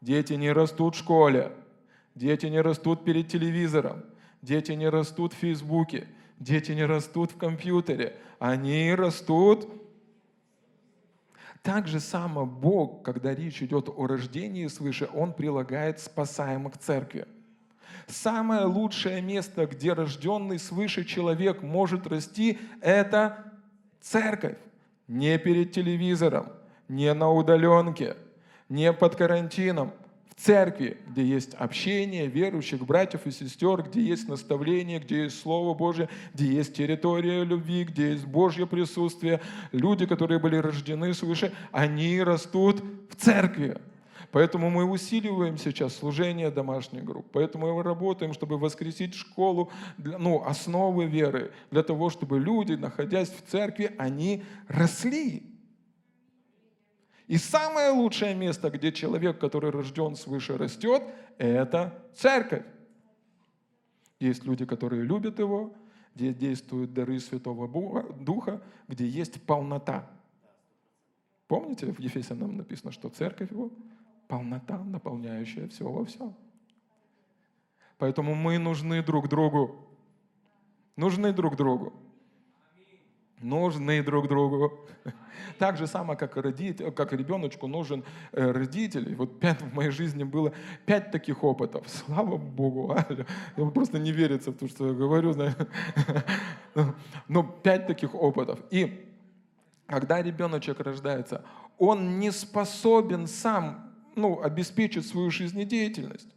Дети не растут в школе, дети не растут перед телевизором, дети не растут в Фейсбуке, дети не растут в компьютере, они растут так же само Бог, когда речь идет о рождении свыше, Он прилагает спасаемых к церкви. Самое лучшее место, где рожденный свыше человек может расти, это церковь. Не перед телевизором, не на удаленке, не под карантином, церкви, где есть общение верующих братьев и сестер, где есть наставление, где есть Слово Божье, где есть территория любви, где есть Божье присутствие. Люди, которые были рождены свыше, они растут в церкви. Поэтому мы усиливаем сейчас служение домашних групп. Поэтому мы работаем, чтобы воскресить школу, для, ну, основы веры, для того, чтобы люди, находясь в церкви, они росли. И самое лучшее место, где человек, который рожден свыше, растет, это церковь. Есть люди, которые любят его, где действуют дары Святого Духа, где есть полнота. Помните, в Ефесянам написано, что церковь его полнота, наполняющая все во всем. Поэтому мы нужны друг другу. Нужны друг другу. Нужны друг другу. <laughs> Так же самое, как, родитель, как ребеночку нужен э, родитель. Вот пять, в моей жизни было пять таких опытов. <laughs> Слава Богу. Аля. Просто не верится в то, что я говорю. Но <laughs> пять таких опытов. И когда ребеночек рождается, он не способен сам ну, обеспечить свою жизнедеятельность.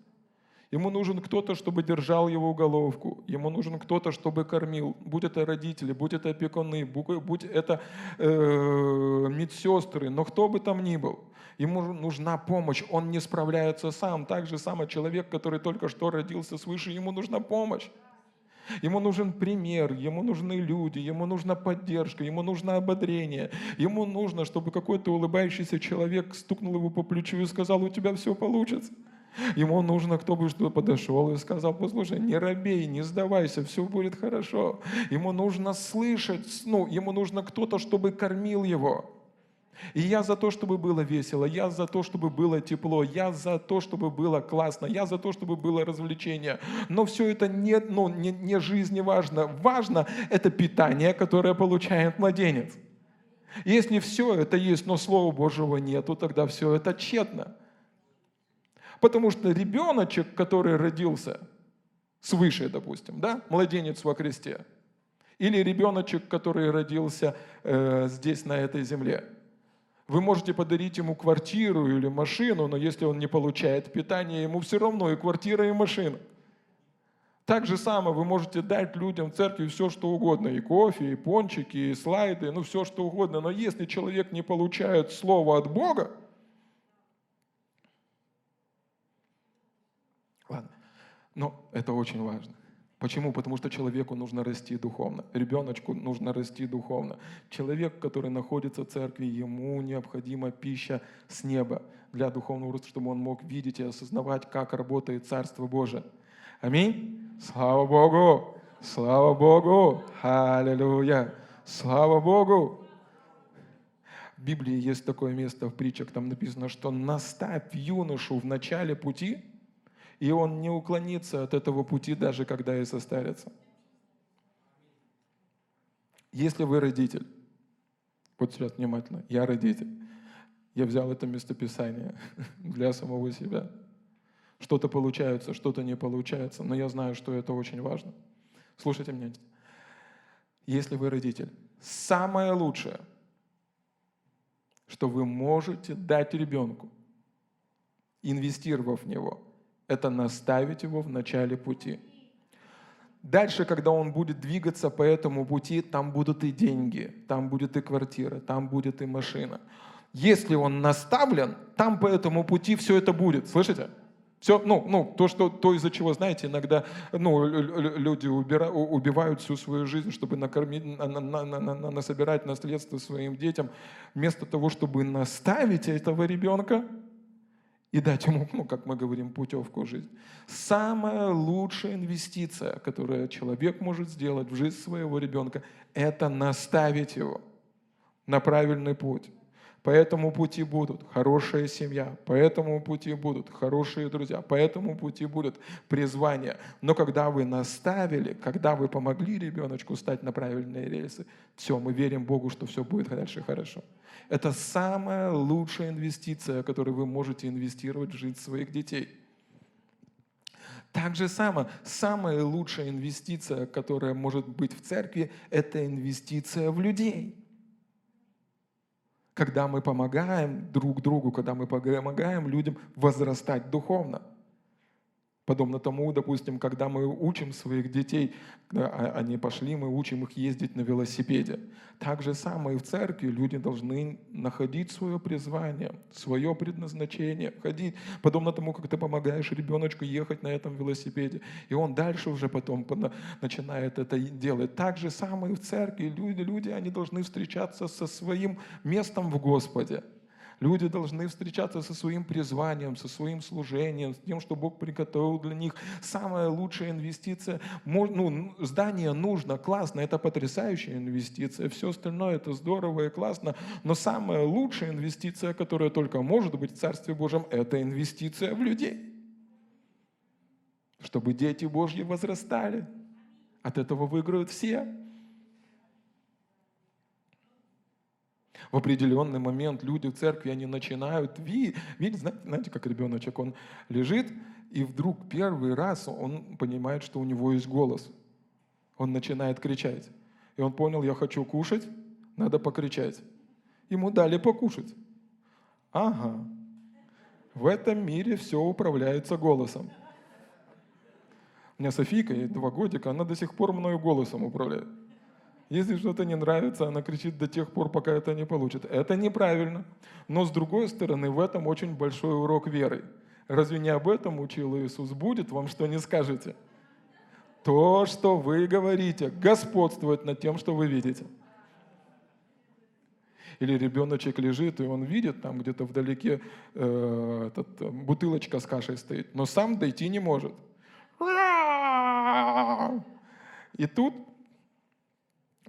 Ему нужен кто-то, чтобы держал его уголовку. Ему нужен кто-то, чтобы кормил. Будь это родители, будь это опекуны, будь это э, медсестры, но кто бы там ни был. Ему нужна помощь, он не справляется сам. Так же самое человек, который только что родился свыше, ему нужна помощь. Ему нужен пример, ему нужны люди, ему нужна поддержка, ему нужно ободрение. Ему нужно, чтобы какой-то улыбающийся человек стукнул его по плечу и сказал, у тебя все получится. Ему нужно, кто бы что подошел и сказал, послушай, не робей, не сдавайся, все будет хорошо. Ему нужно слышать, ну, ему нужно кто-то, чтобы кормил его. И я за то, чтобы было весело, я за то, чтобы было тепло, я за то, чтобы было классно, я за то, чтобы было развлечение. Но все это не, ну, не, не жизни важно. Важно это питание, которое получает младенец. Если все это есть, но Слова Божьего нету, тогда все это тщетно. Потому что ребеночек, который родился свыше, допустим, да, младенец во кресте, или ребеночек, который родился э, здесь, на этой земле – вы можете подарить ему квартиру или машину, но если он не получает питания, ему все равно и квартира, и машина. Так же самое вы можете дать людям в церкви все, что угодно, и кофе, и пончики, и слайды, ну все, что угодно. Но если человек не получает слово от Бога, ладно, но это очень важно. Почему? Потому что человеку нужно расти духовно, ребеночку нужно расти духовно. Человек, который находится в церкви, ему необходима пища с неба для духовного роста, чтобы он мог видеть и осознавать, как работает Царство Божие. Аминь. Слава Богу! Слава Богу! Аллилуйя! Слава Богу! В Библии есть такое место в притчах, там написано, что наставь юношу в начале пути, И он не уклонится от этого пути, даже когда и состарится. Если вы родитель, вот сейчас внимательно, я родитель, я взял это местописание <laughs> для самого себя. Что-то получается, что-то не получается, но я знаю, что это очень важно. Слушайте меня. Если вы родитель, самое лучшее, что вы можете дать ребенку, инвестировав в него, это наставить его в начале пути. Дальше, когда он будет двигаться по этому пути, там будут и деньги, там будет и квартира, там будет и машина. Если он наставлен, там по этому пути все это будет. Слышите? Все, ну, ну, то, что, то из-за чего, знаете, иногда ну, люди убира, убивают всю свою жизнь, чтобы накормить, на, на, на, на, насобирать наследство своим детям, вместо того, чтобы наставить этого ребенка, и дать ему, ну, как мы говорим, путевку в жизнь. Самая лучшая инвестиция, которую человек может сделать в жизнь своего ребенка, это наставить его на правильный путь. По этому пути будут хорошая семья, по этому пути будут хорошие друзья, по этому пути будет призвание. Но когда вы наставили, когда вы помогли ребеночку стать на правильные рельсы, все, мы верим Богу, что все будет дальше хорошо. Это самая лучшая инвестиция, которую вы можете инвестировать в жизнь своих детей. Так же само, самая лучшая инвестиция, которая может быть в церкви, это инвестиция в людей когда мы помогаем друг другу, когда мы помогаем людям возрастать духовно – Подобно тому, допустим, когда мы учим своих детей, а, они пошли, мы учим их ездить на велосипеде. Так же самое и в церкви люди должны находить свое призвание, свое предназначение, ходить. Подобно тому, как ты помогаешь ребеночку ехать на этом велосипеде, и он дальше уже потом начинает это делать. Так же самое и в церкви. Люди, люди, они должны встречаться со своим местом в Господе. Люди должны встречаться со своим призванием, со своим служением, с тем, что Бог приготовил для них. Самая лучшая инвестиция, ну, здание нужно, классно, это потрясающая инвестиция. Все остальное это здорово и классно, но самая лучшая инвестиция, которая только может быть в Царстве Божьем, это инвестиция в людей. Чтобы дети Божьи возрастали. От этого выиграют все. В определенный момент люди в церкви, они начинают видеть, видеть знаете, как ребеночек, он лежит, и вдруг первый раз он понимает, что у него есть голос. Он начинает кричать. И он понял, я хочу кушать, надо покричать. Ему дали покушать. Ага, в этом мире все управляется голосом. У меня Софийка, ей два годика, она до сих пор мною голосом управляет. Если что-то не нравится, она кричит до тех пор, пока это не получит. Это неправильно. Но с другой стороны, в этом очень большой урок веры. Разве не об этом учил Иисус? Будет вам, что не скажете? То, что вы говорите, господствует над тем, что вы видите. Или ребеночек лежит, и он видит, там где-то вдалеке э, этот, э, бутылочка с кашей стоит, но сам дойти не может. И тут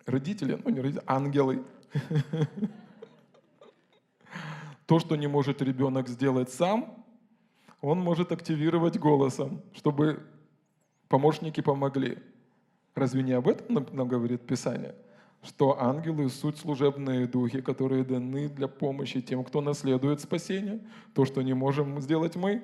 родители, ну не родители, ангелы. То, что не может ребенок сделать сам, он может активировать голосом, чтобы помощники помогли. Разве не об этом нам говорит Писание? Что ангелы – суть служебные духи, которые даны для помощи тем, кто наследует спасение. То, что не можем сделать мы.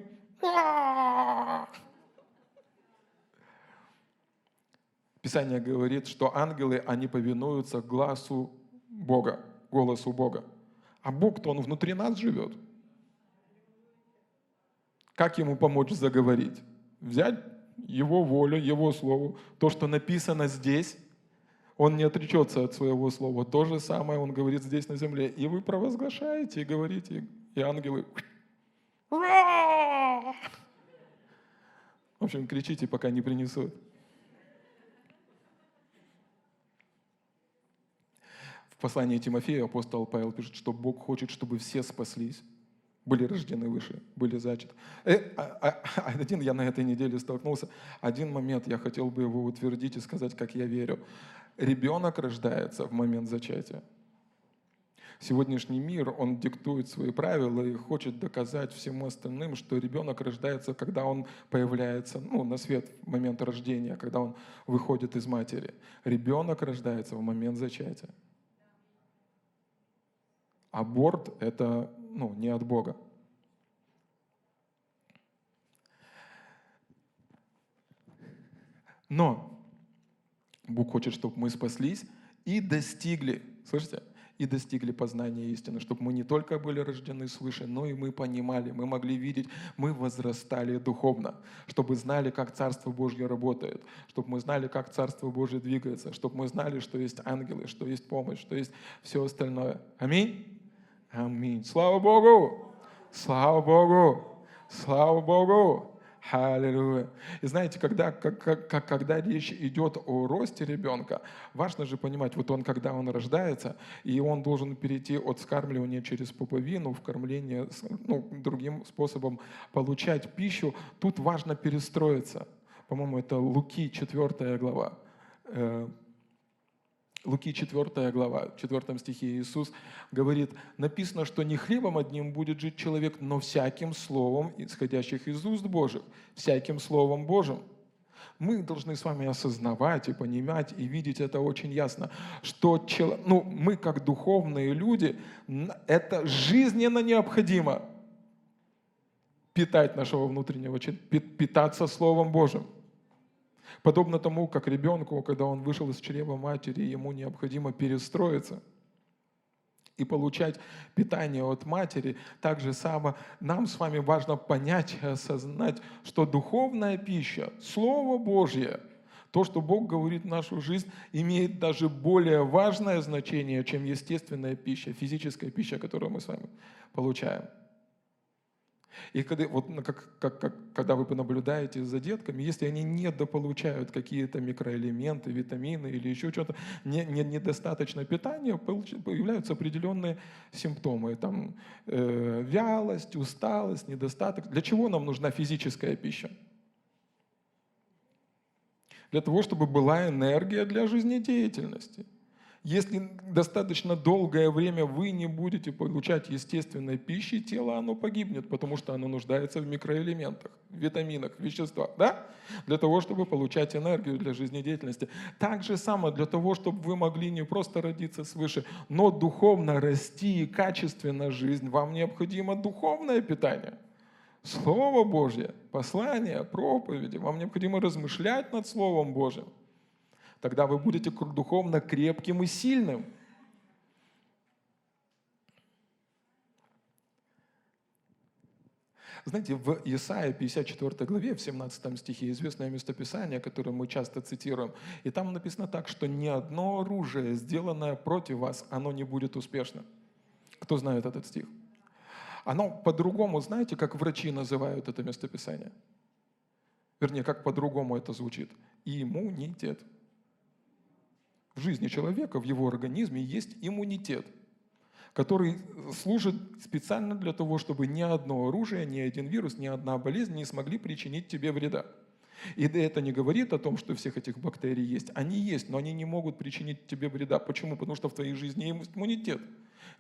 Писание говорит, что ангелы, они повинуются глазу Бога, голосу Бога. А Бог-то, Он внутри нас живет. Как Ему помочь заговорить? Взять Его волю, Его Слово, то, что написано здесь, Он не отречется от своего слова. То же самое Он говорит здесь на земле. И вы провозглашаете, и говорите, и ангелы... В общем, кричите, пока не принесут. Послании Тимофею апостол Павел пишет, что Бог хочет, чтобы все спаслись, были рождены выше, были зачаты. Э, а, а, <laughs> один я на этой неделе столкнулся. Один момент я хотел бы его утвердить и сказать, как я верю. Ребенок рождается в момент зачатия. Сегодняшний мир, он диктует свои правила и хочет доказать всему остальным, что ребенок рождается, когда он появляется ну, на свет в момент рождения, когда он выходит из матери. Ребенок рождается в момент зачатия. Аборт – это ну, не от Бога. Но Бог хочет, чтобы мы спаслись и достигли, слышите, и достигли познания истины, чтобы мы не только были рождены свыше, но и мы понимали, мы могли видеть, мы возрастали духовно, чтобы знали, как Царство Божье работает, чтобы мы знали, как Царство Божье двигается, чтобы мы знали, что есть ангелы, что есть помощь, что есть все остальное. Аминь? Аминь. Слава Богу! Слава Богу! Слава Богу! Аллилуйя. И знаете, когда, как, как, когда речь идет о росте ребенка, важно же понимать, вот он, когда он рождается, и он должен перейти от скармливания через пуповину в кормление ну, другим способом получать пищу, тут важно перестроиться. По-моему, это Луки 4 глава. Луки 4 глава, в 4 стихе Иисус говорит, написано, что не хлебом одним будет жить человек, но всяким словом, исходящих из уст Божьих, всяким словом Божьим. Мы должны с вами осознавать и понимать, и видеть это очень ясно, что ну, мы, как духовные люди, это жизненно необходимо питать нашего внутреннего, питаться Словом Божьим. Подобно тому, как ребенку, когда он вышел из чрева матери, ему необходимо перестроиться и получать питание от матери, так же само нам с вами важно понять осознать, что духовная пища, Слово Божье, то, что Бог говорит в нашу жизнь, имеет даже более важное значение, чем естественная пища, физическая пища, которую мы с вами получаем. И когда, вот, ну, как, как, как, когда вы наблюдаете за детками, если они недополучают какие-то микроэлементы, витамины или еще что-то, не, не, недостаточно питания, появляются определенные симптомы. Там, э, вялость, усталость, недостаток. Для чего нам нужна физическая пища? Для того, чтобы была энергия для жизнедеятельности. Если достаточно долгое время вы не будете получать естественной пищи, тело оно погибнет, потому что оно нуждается в микроэлементах, витаминах, веществах, да? Для того, чтобы получать энергию для жизнедеятельности. Так же самое для того, чтобы вы могли не просто родиться свыше, но духовно расти и качественно жизнь, вам необходимо духовное питание. Слово Божье, послание, проповеди. Вам необходимо размышлять над Словом Божьим. Тогда вы будете духовно крепким и сильным. Знаете, в Исаии 54 главе, в 17 стихе, известное местописание, которое мы часто цитируем, и там написано так, что ни одно оружие, сделанное против вас, оно не будет успешно. Кто знает этот стих? Оно по-другому, знаете, как врачи называют это местописание? Вернее, как по-другому это звучит? Иммунитет. В жизни человека, в его организме есть иммунитет, который служит специально для того, чтобы ни одно оружие, ни один вирус, ни одна болезнь не смогли причинить тебе вреда. И это не говорит о том, что всех этих бактерий есть. Они есть, но они не могут причинить тебе вреда. Почему? Потому что в твоей жизни есть иммунитет.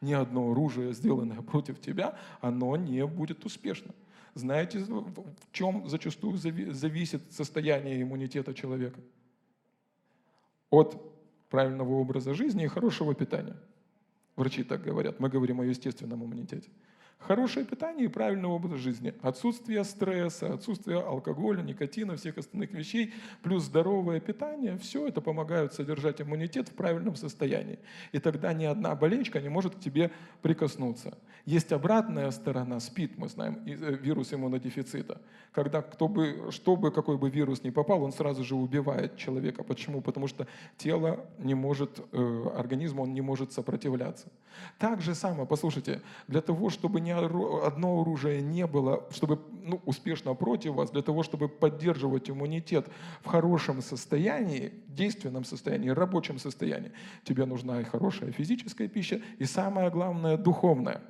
Ни одно оружие, сделанное <laughs> против тебя, оно не будет успешно. Знаете, в чем зачастую зависит состояние иммунитета человека? От правильного образа жизни и хорошего питания. Врачи так говорят. Мы говорим о естественном иммунитете. Хорошее питание и правильный образ жизни. Отсутствие стресса, отсутствие алкоголя, никотина, всех остальных вещей, плюс здоровое питание, все это помогают содержать иммунитет в правильном состоянии. И тогда ни одна болечка не может к тебе прикоснуться. Есть обратная сторона, СПИД, мы знаем, э, вирус иммунодефицита. Когда кто бы, что бы, какой бы вирус ни попал, он сразу же убивает человека. Почему? Потому что тело не может, э, организм он не может сопротивляться. Так же самое, послушайте, для того, чтобы не одно оружие не было, чтобы ну, успешно против вас, для того, чтобы поддерживать иммунитет в хорошем состоянии, действенном состоянии, рабочем состоянии, тебе нужна и хорошая физическая пища, и самое главное, духовная.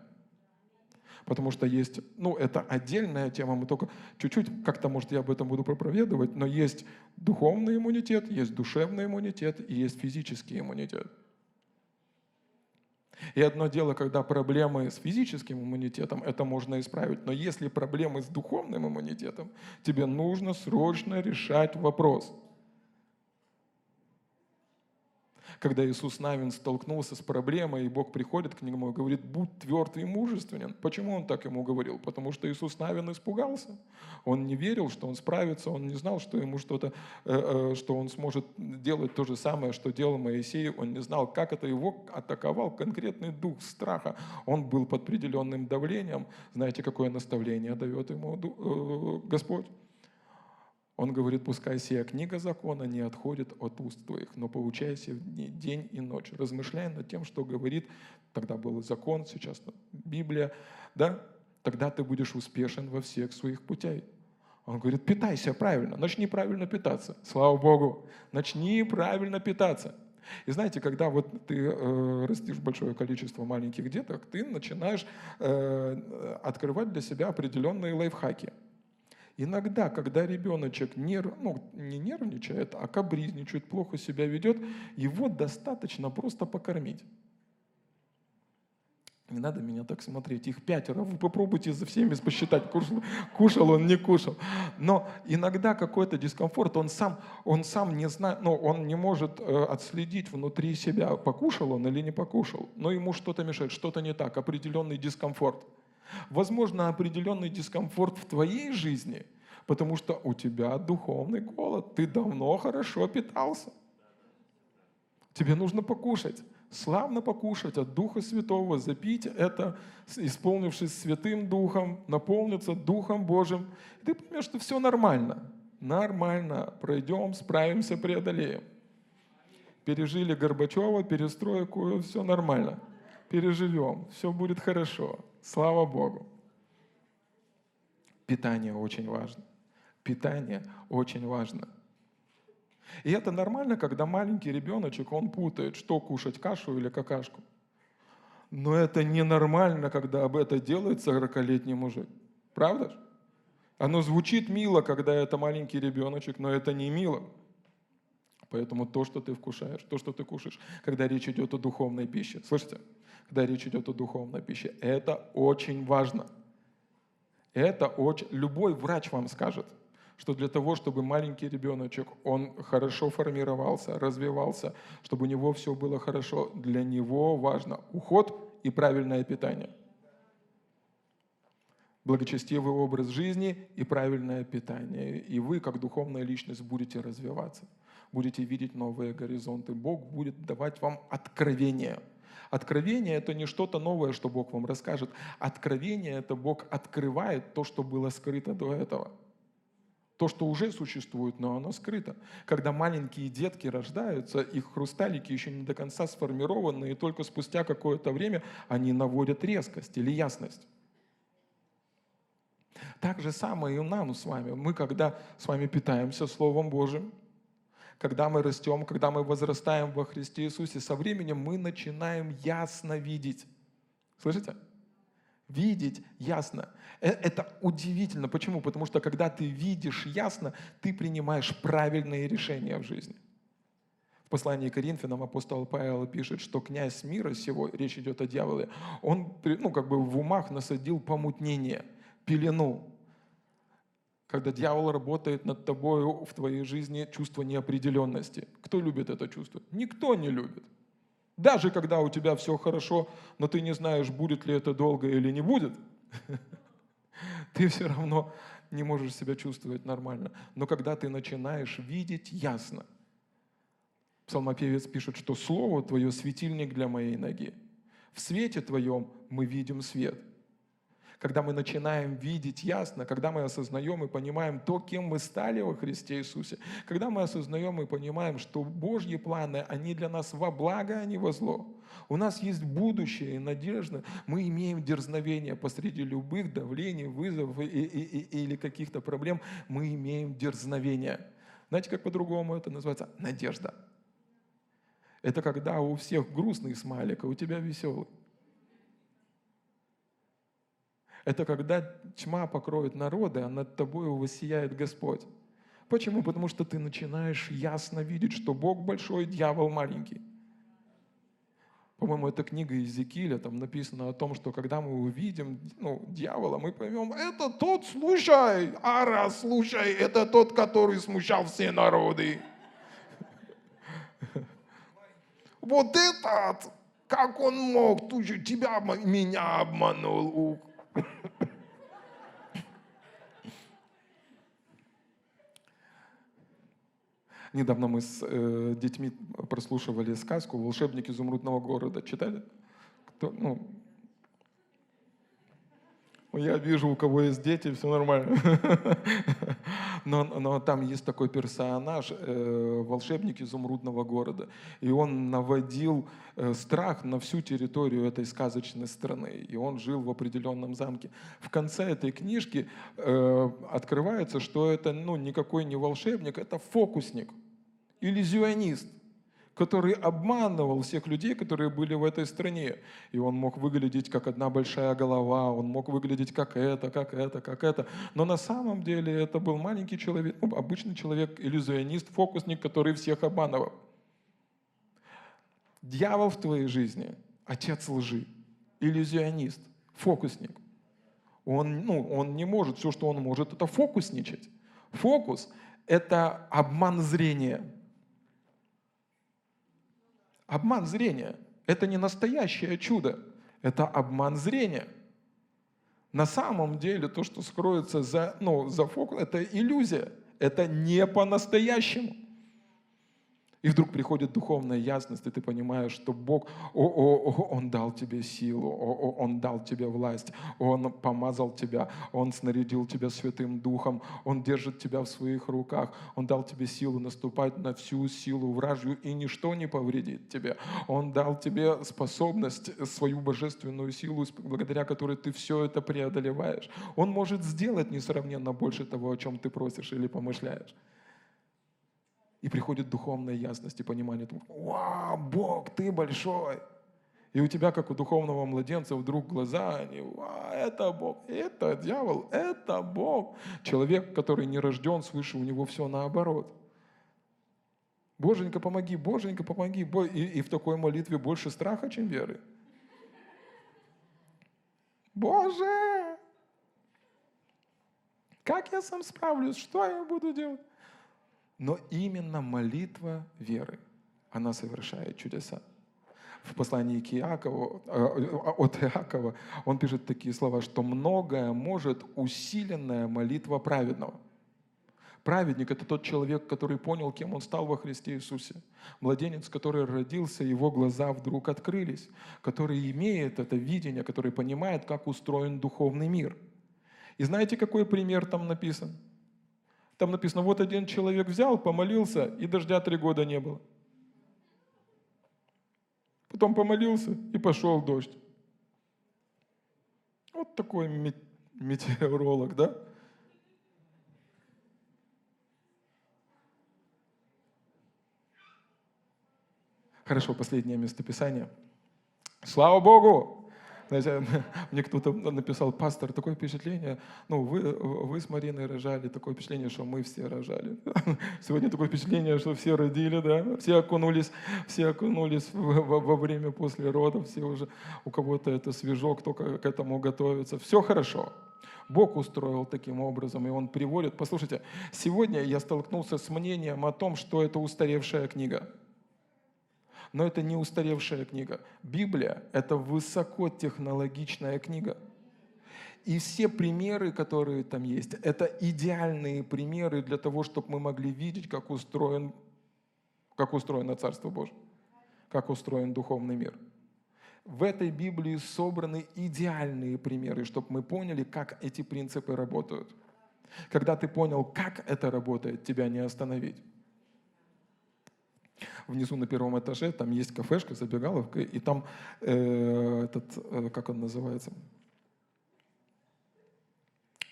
Потому что есть, ну, это отдельная тема, мы только чуть-чуть, как-то, может, я об этом буду проповедовать, но есть духовный иммунитет, есть душевный иммунитет и есть физический иммунитет. И одно дело, когда проблемы с физическим иммунитетом, это можно исправить. Но если проблемы с духовным иммунитетом, тебе нужно срочно решать вопрос – когда Иисус Навин столкнулся с проблемой, и Бог приходит к нему и говорит, будь тверд и мужественен. Почему он так ему говорил? Потому что Иисус Навин испугался. Он не верил, что он справится, он не знал, что ему что-то, э, э, что он сможет делать то же самое, что делал Моисей. Он не знал, как это его атаковал конкретный дух страха. Он был под определенным давлением. Знаете, какое наставление дает ему э, Господь? Он говорит, пускай сия книга закона не отходит от уст твоих, но получайся в день и ночь, размышляя над тем, что говорит, тогда был закон, сейчас Библия, да, тогда ты будешь успешен во всех своих путях. Он говорит, питайся правильно, начни правильно питаться. Слава Богу, начни правильно питаться. И знаете, когда вот ты э, растишь большое количество маленьких деток, ты начинаешь э, открывать для себя определенные лайфхаки – Иногда, когда ребеночек нерв, ну, не нервничает, а кабризничает, плохо себя ведет, его достаточно просто покормить. Не надо меня так смотреть. Их пятеро. Вы попробуйте за всеми посчитать, кушал, кушал он, не кушал. Но иногда какой-то дискомфорт, он сам, он сам не знает, ну, он не может э, отследить внутри себя, покушал он или не покушал. Но ему что-то мешает, что-то не так, определенный дискомфорт. Возможно, определенный дискомфорт в твоей жизни, потому что у тебя духовный голод, ты давно хорошо питался. Тебе нужно покушать, славно покушать от Духа Святого, запить это, исполнившись Святым Духом, наполниться Духом Божьим. И ты поймешь, что все нормально. Нормально. Пройдем, справимся, преодолеем. Пережили Горбачева, перестройку, все нормально. Переживем, все будет хорошо. Слава Богу. Питание очень важно. Питание очень важно. И это нормально, когда маленький ребеночек, он путает, что кушать, кашу или какашку. Но это ненормально, когда об это делает 40-летний мужик. Правда же? Оно звучит мило, когда это маленький ребеночек, но это не мило. Поэтому то, что ты вкушаешь, то, что ты кушаешь, когда речь идет о духовной пище, слышите? когда речь идет о духовной пище. Это очень важно. Это очень... Любой врач вам скажет, что для того, чтобы маленький ребеночек, он хорошо формировался, развивался, чтобы у него все было хорошо, для него важно уход и правильное питание. Благочестивый образ жизни и правильное питание. И вы, как духовная личность, будете развиваться, будете видеть новые горизонты. Бог будет давать вам откровение – Откровение – это не что-то новое, что Бог вам расскажет. Откровение – это Бог открывает то, что было скрыто до этого. То, что уже существует, но оно скрыто. Когда маленькие детки рождаются, их хрусталики еще не до конца сформированы, и только спустя какое-то время они наводят резкость или ясность. Так же самое и нам с вами. Мы, когда с вами питаемся Словом Божьим, когда мы растем, когда мы возрастаем во Христе Иисусе, со временем мы начинаем ясно видеть. Слышите? Видеть ясно. Э, это удивительно. Почему? Потому что когда ты видишь ясно, ты принимаешь правильные решения в жизни. В послании к Коринфянам апостол Павел пишет, что князь мира сего, речь идет о дьяволе, он ну, как бы в умах насадил помутнение, пелену, когда дьявол работает над тобой в твоей жизни чувство неопределенности. Кто любит это чувство? Никто не любит. Даже когда у тебя все хорошо, но ты не знаешь, будет ли это долго или не будет, <laughs> ты все равно не можешь себя чувствовать нормально. Но когда ты начинаешь видеть ясно, псалмопевец пишет, что Слово Твое – светильник для моей ноги. В свете Твоем мы видим свет – когда мы начинаем видеть ясно, когда мы осознаем и понимаем то, кем мы стали во Христе Иисусе, когда мы осознаем и понимаем, что Божьи планы, они для нас во благо, а не во зло. У нас есть будущее и надежда. Мы имеем дерзновение посреди любых давлений, вызовов и, и, и, или каких-то проблем. Мы имеем дерзновение. Знаете, как по-другому это называется? Надежда. Это когда у всех грустный смайлик, а у тебя веселый. Это когда тьма покроет народы, а над тобой воссияет Господь. Почему? Потому что ты начинаешь ясно видеть, что Бог большой, дьявол маленький. по-моему, это книга Иезекииля, там написано о том, что когда мы увидим ну, дьявола, мы поймем, это тот, слушай, ара, слушай, это тот, который смущал все народы. Вот этот, как он мог, тебя, меня обманул. Недавно мы с э, детьми прослушивали сказку «Волшебник изумрудного города». Читали? Кто, ну, я вижу, у кого есть дети, все нормально. <laughs> Но, но там есть такой персонаж, э, волшебник изумрудного города. И он наводил э, страх на всю территорию этой сказочной страны. И он жил в определенном замке. В конце этой книжки э, открывается, что это ну, никакой не волшебник, это фокусник иллюзионист, который обманывал всех людей, которые были в этой стране. И он мог выглядеть как одна большая голова, он мог выглядеть как это, как это, как это. Но на самом деле это был маленький человек, ну, обычный человек, иллюзионист, фокусник, который всех обманывал. Дьявол в твоей жизни – отец лжи, иллюзионист, фокусник. Он, ну, он не может, все, что он может, это фокусничать. Фокус – это обман зрения – Обман зрения – это не настоящее чудо, это обман зрения. На самом деле то, что скроется за, ну, за фокус, это иллюзия, это не по-настоящему. И вдруг приходит духовная ясность, и ты понимаешь, что Бог, о, о, о, Он дал тебе силу, о, о, Он дал тебе власть, Он помазал тебя, Он снарядил тебя Святым Духом, Он держит тебя в своих руках, Он дал тебе силу наступать на всю силу вражью, и ничто не повредит тебе. Он дал тебе способность, свою божественную силу, благодаря которой ты все это преодолеваешь. Он может сделать несравненно больше того, о чем ты просишь или помышляешь. И приходит духовная ясность и понимание, «Вау, Бог, ты большой!» И у тебя, как у духовного младенца, вдруг глаза, они, Вау, это Бог, это дьявол, это Бог. Человек, который не рожден свыше, у него все наоборот. Боженька, помоги, Боженька, помоги. И, и в такой молитве больше страха, чем веры. Боже! Как я сам справлюсь? Что я буду делать? Но именно молитва веры, она совершает чудеса. В послании к Иакову, э, от Иакова он пишет такие слова, что многое может усиленная молитва праведного. Праведник – это тот человек, который понял, кем он стал во Христе Иисусе. Младенец, который родился, его глаза вдруг открылись, который имеет это видение, который понимает, как устроен духовный мир. И знаете, какой пример там написан? Там написано, вот один человек взял, помолился, и дождя три года не было. Потом помолился, и пошел дождь. Вот такой метеоролог, да? Хорошо, последнее местописание. Слава Богу! Знаете, <laughs> мне кто-то написал, пастор, такое впечатление, ну, вы, вы с Мариной рожали, такое впечатление, что мы все рожали. <laughs> Сегодня такое впечатление, что все родили, да, все окунулись, все окунулись во, во время после родов, все уже, у кого-то это свежо, кто к этому готовится. Все хорошо. Бог устроил таким образом, и Он приводит. Послушайте, сегодня я столкнулся с мнением о том, что это устаревшая книга но это не устаревшая книга. Библия – это высокотехнологичная книга. И все примеры, которые там есть, это идеальные примеры для того, чтобы мы могли видеть, как устроен, как устроено Царство Божье, как устроен духовный мир. В этой Библии собраны идеальные примеры, чтобы мы поняли, как эти принципы работают. Когда ты понял, как это работает, тебя не остановить внизу на первом этаже, там есть кафешка, забегаловка, и там э, этот, э, как он называется,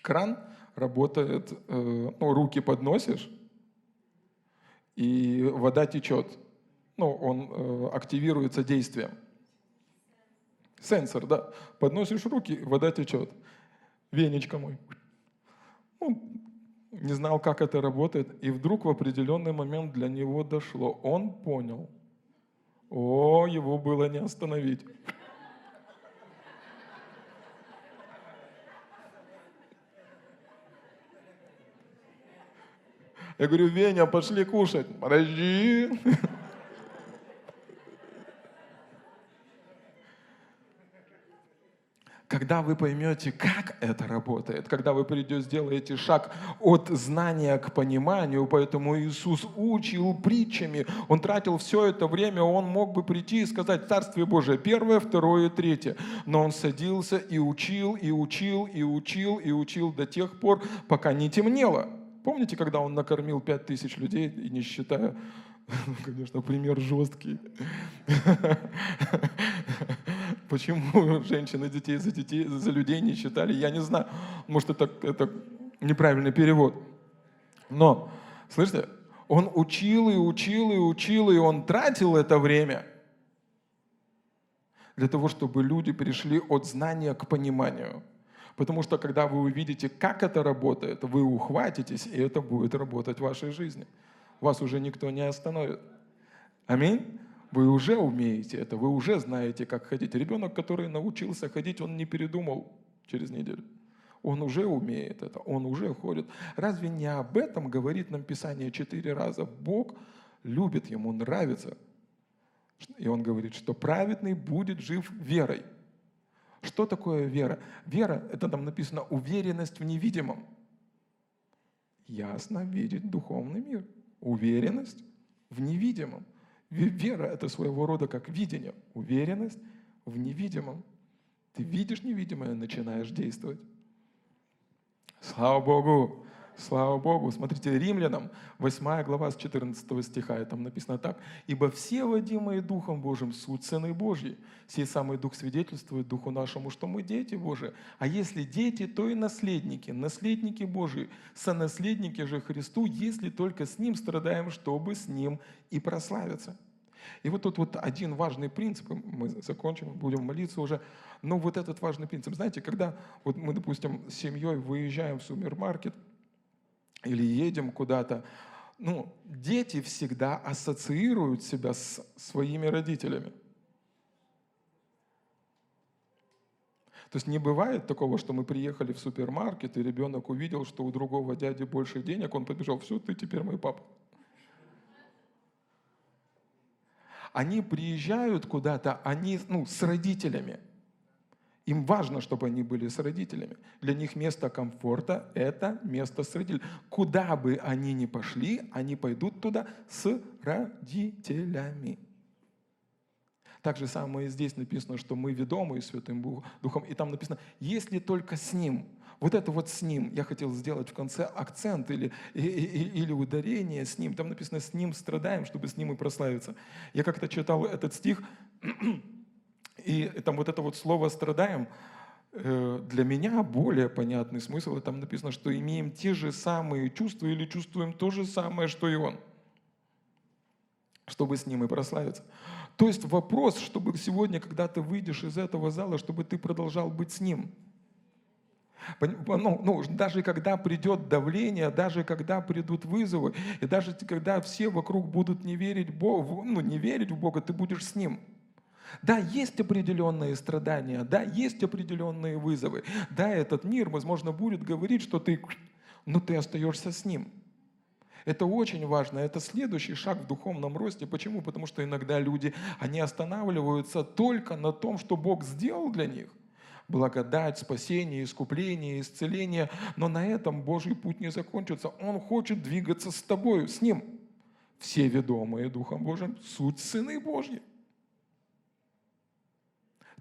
кран работает, э, ну, руки подносишь, и вода течет. Ну, он э, активируется действием. Сенсор, да. Подносишь руки, вода течет. Венечка мой. Ну, не знал, как это работает, и вдруг в определенный момент для него дошло. Он понял, О, его было не остановить. Я говорю, Веня, пошли кушать. Подожди. Когда вы поймете, как это работает, когда вы придете, сделаете шаг от знания к пониманию, поэтому Иисус учил притчами, Он тратил все это время, Он мог бы прийти и сказать Царствие Божие первое, второе, третье. Но Он садился и учил, и учил, и учил, и учил до тех пор, пока не темнело. Помните, когда Он накормил пять тысяч людей, и не считая <laughs> Конечно, пример жесткий. <laughs> <laughs> Почему женщины детей за, детей за людей не считали, я не знаю. Может, это, это неправильный перевод. Но, слышите, он учил и учил и учил, и он тратил это время для того, чтобы люди пришли от знания к пониманию. Потому что когда вы увидите, как это работает, вы ухватитесь, и это будет работать в вашей жизни. Вас уже никто не остановит. Аминь. Вы уже умеете это, вы уже знаете, как ходить. Ребенок, который научился ходить, он не передумал через неделю. Он уже умеет это, он уже ходит. Разве не об этом говорит нам Писание четыре раза? Бог любит, ему нравится. И он говорит, что праведный будет жив верой. Что такое вера? Вера, это там написано, уверенность в невидимом. Ясно видеть духовный мир. Уверенность в невидимом. Вера – это своего рода как видение. Уверенность в невидимом. Ты видишь невидимое, начинаешь действовать. Слава Богу! Слава Богу. Смотрите, Римлянам, 8 глава с 14 стиха, там написано так. «Ибо все водимые Духом Божьим суть Сыны Божьи. Сей самый Дух свидетельствует Духу нашему, что мы дети Божии. А если дети, то и наследники, наследники Божии, сонаследники же Христу, если только с Ним страдаем, чтобы с Ним и прославиться». И вот тут вот один важный принцип, мы закончим, будем молиться уже, но вот этот важный принцип, знаете, когда вот мы, допустим, с семьей выезжаем в супермаркет, или едем куда-то, ну, дети всегда ассоциируют себя с своими родителями. То есть не бывает такого, что мы приехали в супермаркет, и ребенок увидел, что у другого дяди больше денег, он побежал, все, ты теперь мой папа. Они приезжают куда-то, они ну, с родителями – им важно, чтобы они были с родителями. Для них место комфорта – это место с родителями. Куда бы они ни пошли, они пойдут туда с родителями. Так же самое и здесь написано, что мы ведомы Святым Духом. И там написано, если только с Ним. Вот это вот с Ним. Я хотел сделать в конце акцент или, или, ударение с Ним. Там написано, с Ним страдаем, чтобы с Ним и прославиться. Я как-то читал этот стих, <clears throat> и там вот это вот слово «страдаем», э, для меня более понятный смысл, там написано, что имеем те же самые чувства или чувствуем то же самое, что и он, чтобы с ним и прославиться. То есть вопрос, чтобы сегодня, когда ты выйдешь из этого зала, чтобы ты продолжал быть с ним. Ну, ну, даже когда придет давление, даже когда придут вызовы, и даже когда все вокруг будут не верить, Богу, ну, не верить в Бога, ты будешь с Ним – да, есть определенные страдания, да, есть определенные вызовы. Да, этот мир, возможно, будет говорить, что ты, но ты остаешься с ним. Это очень важно, это следующий шаг в духовном росте. Почему? Потому что иногда люди, они останавливаются только на том, что Бог сделал для них. Благодать, спасение, искупление, исцеление. Но на этом Божий путь не закончится. Он хочет двигаться с тобою, с Ним. Все ведомые Духом Божьим – суть сыны Божьи.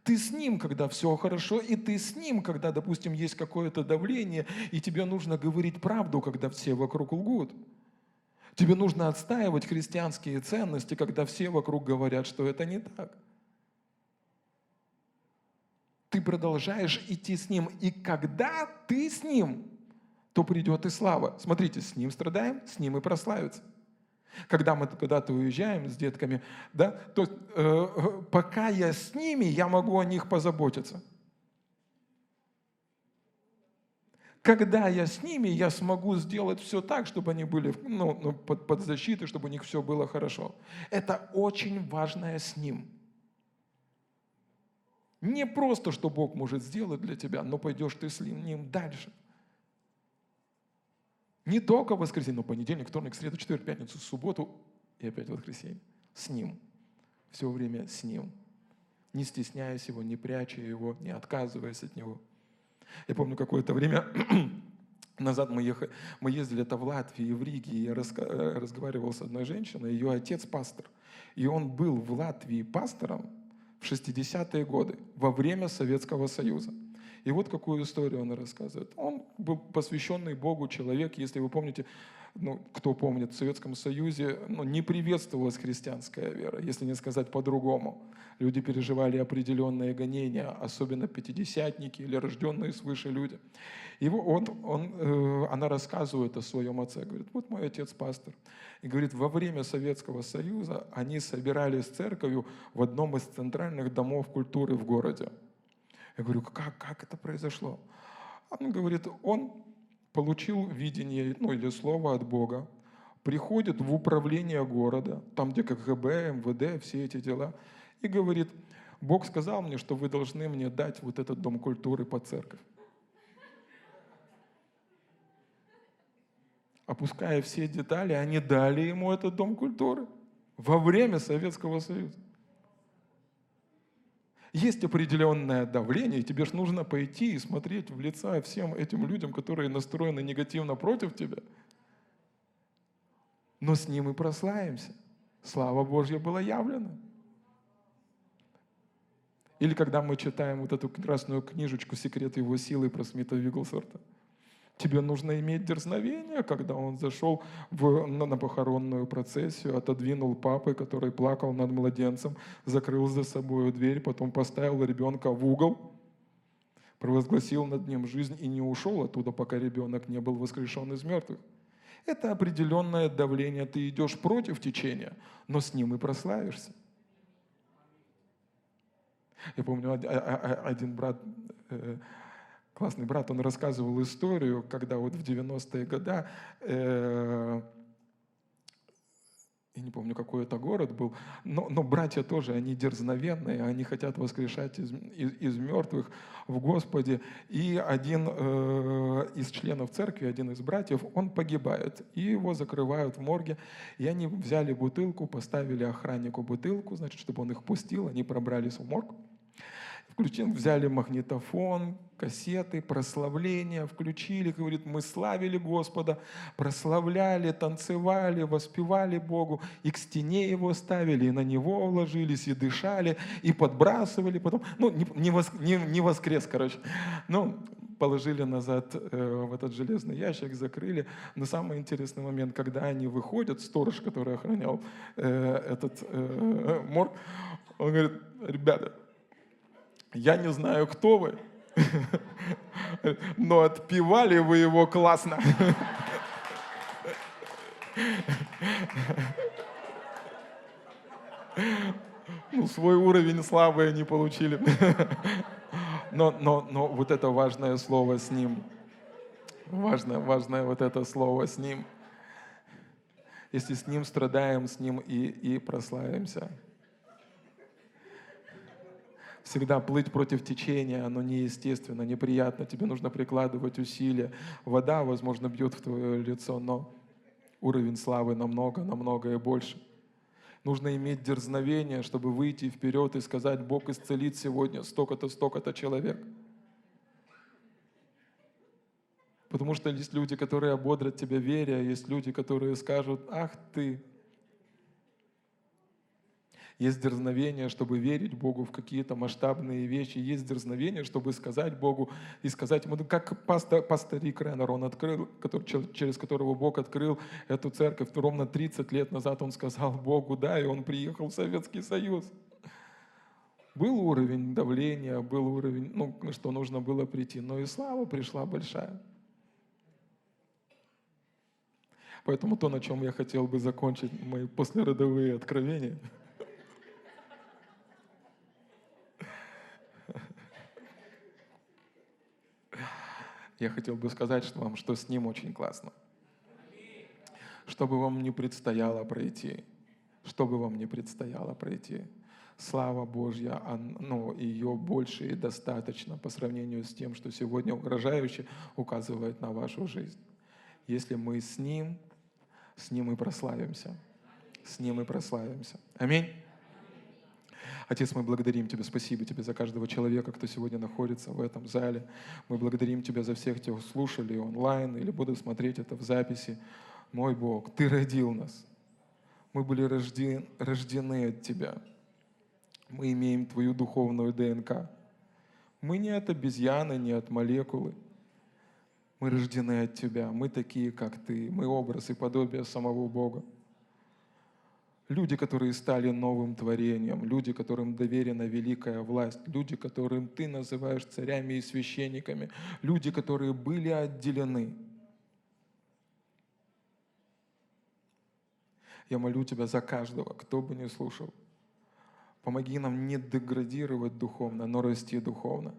Ты с ним, когда все хорошо, и ты с ним, когда, допустим, есть какое-то давление, и тебе нужно говорить правду, когда все вокруг лгут. Тебе нужно отстаивать христианские ценности, когда все вокруг говорят, что это не так. Ты продолжаешь идти с ним, и когда ты с ним, то придет и слава. Смотрите, с ним страдаем, с ним и прославится. Когда мы когда-то уезжаем с детками, да, то э, пока я с ними, я могу о них позаботиться. когда я с ними, я смогу сделать все так, чтобы они были ну, ну, под, под защитой, чтобы у них все было хорошо. Это очень важное с ним. Не просто, что Бог может сделать для тебя, но пойдешь ты с ним дальше. Не только в воскресенье, но понедельник, вторник, среду, четверг, пятницу, субботу и опять воскресенье. С ним. Все время с ним. Не стесняясь его, не пряча его, не отказываясь от него. Я помню, какое-то время <clears throat> назад мы, ехали, мы ездили это в Латвии и в Риге, и я э, разговаривал с одной женщиной, ее отец пастор. И он был в Латвии пастором в 60-е годы, во время Советского Союза. И вот какую историю он рассказывает. Он был посвященный Богу человек, если вы помните, ну, кто помнит, в Советском Союзе ну, не приветствовалась христианская вера, если не сказать по-другому. Люди переживали определенные гонения, особенно пятидесятники или рожденные свыше люди. И он, он, э, она рассказывает о своем отце, говорит, вот мой отец пастор. И говорит, во время Советского Союза они собирались церковью в одном из центральных домов культуры в городе. Я говорю, как, как это произошло? Он говорит, он получил видение ну, или слово от Бога, приходит в управление города, там, где КГБ, МВД, все эти дела, и говорит, Бог сказал мне, что вы должны мне дать вот этот дом культуры под церковь. Опуская все детали, они дали ему этот дом культуры во время Советского Союза. Есть определенное давление, и тебе же нужно пойти и смотреть в лица всем этим людям, которые настроены негативно против тебя. Но с ним и прославимся. Слава Божья была явлена. Или когда мы читаем вот эту красную книжечку «Секрет его силы» про Смита Вигглсорта – Тебе нужно иметь дерзновение, когда он зашел в, на, на похоронную процессию, отодвинул папы, который плакал над младенцем, закрыл за собой дверь, потом поставил ребенка в угол, провозгласил над ним жизнь и не ушел оттуда, пока ребенок не был воскрешен из мертвых. Это определенное давление. Ты идешь против течения, но с ним и прославишься. Я помню, один брат э, классный брат, он рассказывал историю, когда вот в 90-е годы, э, я не помню, какой это город был, но, но братья тоже, они дерзновенные, они хотят воскрешать из, из, из мертвых в Господе. И один э, из членов церкви, один из братьев, он погибает, и его закрывают в морге. И они взяли бутылку, поставили охраннику бутылку, значит, чтобы он их пустил, они пробрались в морг. Включили, взяли магнитофон, кассеты, прославления, включили, говорит, мы славили Господа, прославляли, танцевали, воспевали Богу, и к стене его ставили, и на него ложились, и дышали, и подбрасывали потом. Ну, не, не, вос, не, не воскрес, короче. Ну, положили назад э, в этот железный ящик, закрыли. Но самый интересный момент, когда они выходят, сторож, который охранял э, этот э, морг, он говорит, ребята, я не знаю, кто вы, но отпевали вы его классно. Ну, свой уровень славы они получили. Но, но, но вот это важное слово с ним. Важное, важное вот это слово с ним. Если с ним страдаем, с ним и, и прославимся всегда плыть против течения, оно неестественно, неприятно, тебе нужно прикладывать усилия. Вода, возможно, бьет в твое лицо, но уровень славы намного, намного и больше. Нужно иметь дерзновение, чтобы выйти вперед и сказать, Бог исцелит сегодня столько-то, столько-то человек. Потому что есть люди, которые ободрят тебя веря, есть люди, которые скажут, ах ты, есть дерзновение, чтобы верить Богу в какие-то масштабные вещи. Есть дерзновение, чтобы сказать Богу и сказать ему, как пастор, пастырик Реннер, он открыл, который, через которого Бог открыл эту церковь. Ровно 30 лет назад он сказал Богу «да», и он приехал в Советский Союз. Был уровень давления, был уровень, ну, что нужно было прийти, но и слава пришла большая. Поэтому то, на чем я хотел бы закончить мои послеродовые откровения – Я хотел бы сказать что вам, что с Ним очень классно. Что бы вам не предстояло пройти, что бы вам не предстояло пройти, слава Божья, ну, ее больше и достаточно по сравнению с тем, что сегодня угрожающе указывает на вашу жизнь. Если мы с Ним, с Ним и прославимся. С Ним и прославимся. Аминь. Отец, мы благодарим Тебя, спасибо Тебе за каждого человека, кто сегодня находится в этом зале. Мы благодарим Тебя за всех, кто слушали онлайн или будут смотреть это в записи. Мой Бог, Ты родил нас. Мы были рождены, рождены от Тебя. Мы имеем Твою духовную ДНК. Мы не от обезьяны, не от молекулы. Мы рождены от Тебя. Мы такие, как Ты. Мы образ и подобие самого Бога. Люди, которые стали новым творением, люди, которым доверена великая власть, люди, которым ты называешь царями и священниками, люди, которые были отделены. Я молю Тебя за каждого, кто бы ни слушал. Помоги нам не деградировать духовно, но расти духовно,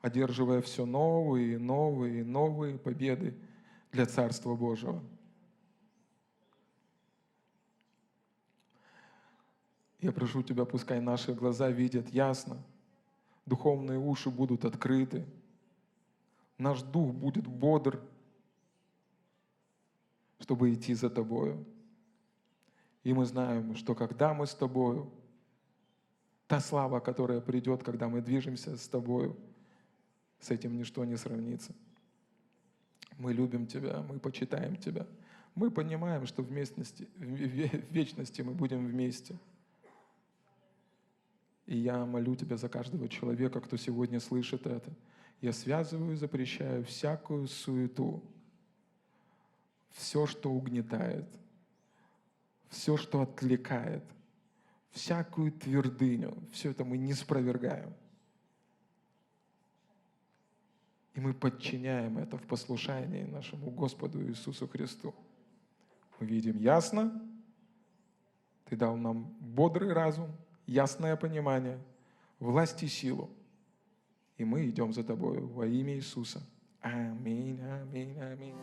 одерживая все новые и новые и новые победы для Царства Божьего. Я прошу Тебя, пускай наши глаза видят ясно, духовные уши будут открыты, наш дух будет бодр, чтобы идти за Тобою. И мы знаем, что когда мы с Тобою, та слава, которая придет, когда мы движемся с Тобою, с этим ничто не сравнится. Мы любим Тебя, мы почитаем Тебя. Мы понимаем, что в, в вечности мы будем вместе – и я молю Тебя за каждого человека, кто сегодня слышит это. Я связываю и запрещаю всякую суету, все, что угнетает, все, что отвлекает, всякую твердыню, все это мы не спровергаем. И мы подчиняем это в послушании нашему Господу Иисусу Христу. Мы видим ясно, Ты дал нам бодрый разум – ясное понимание, власть и силу. И мы идем за Тобою во имя Иисуса. Аминь, аминь, аминь.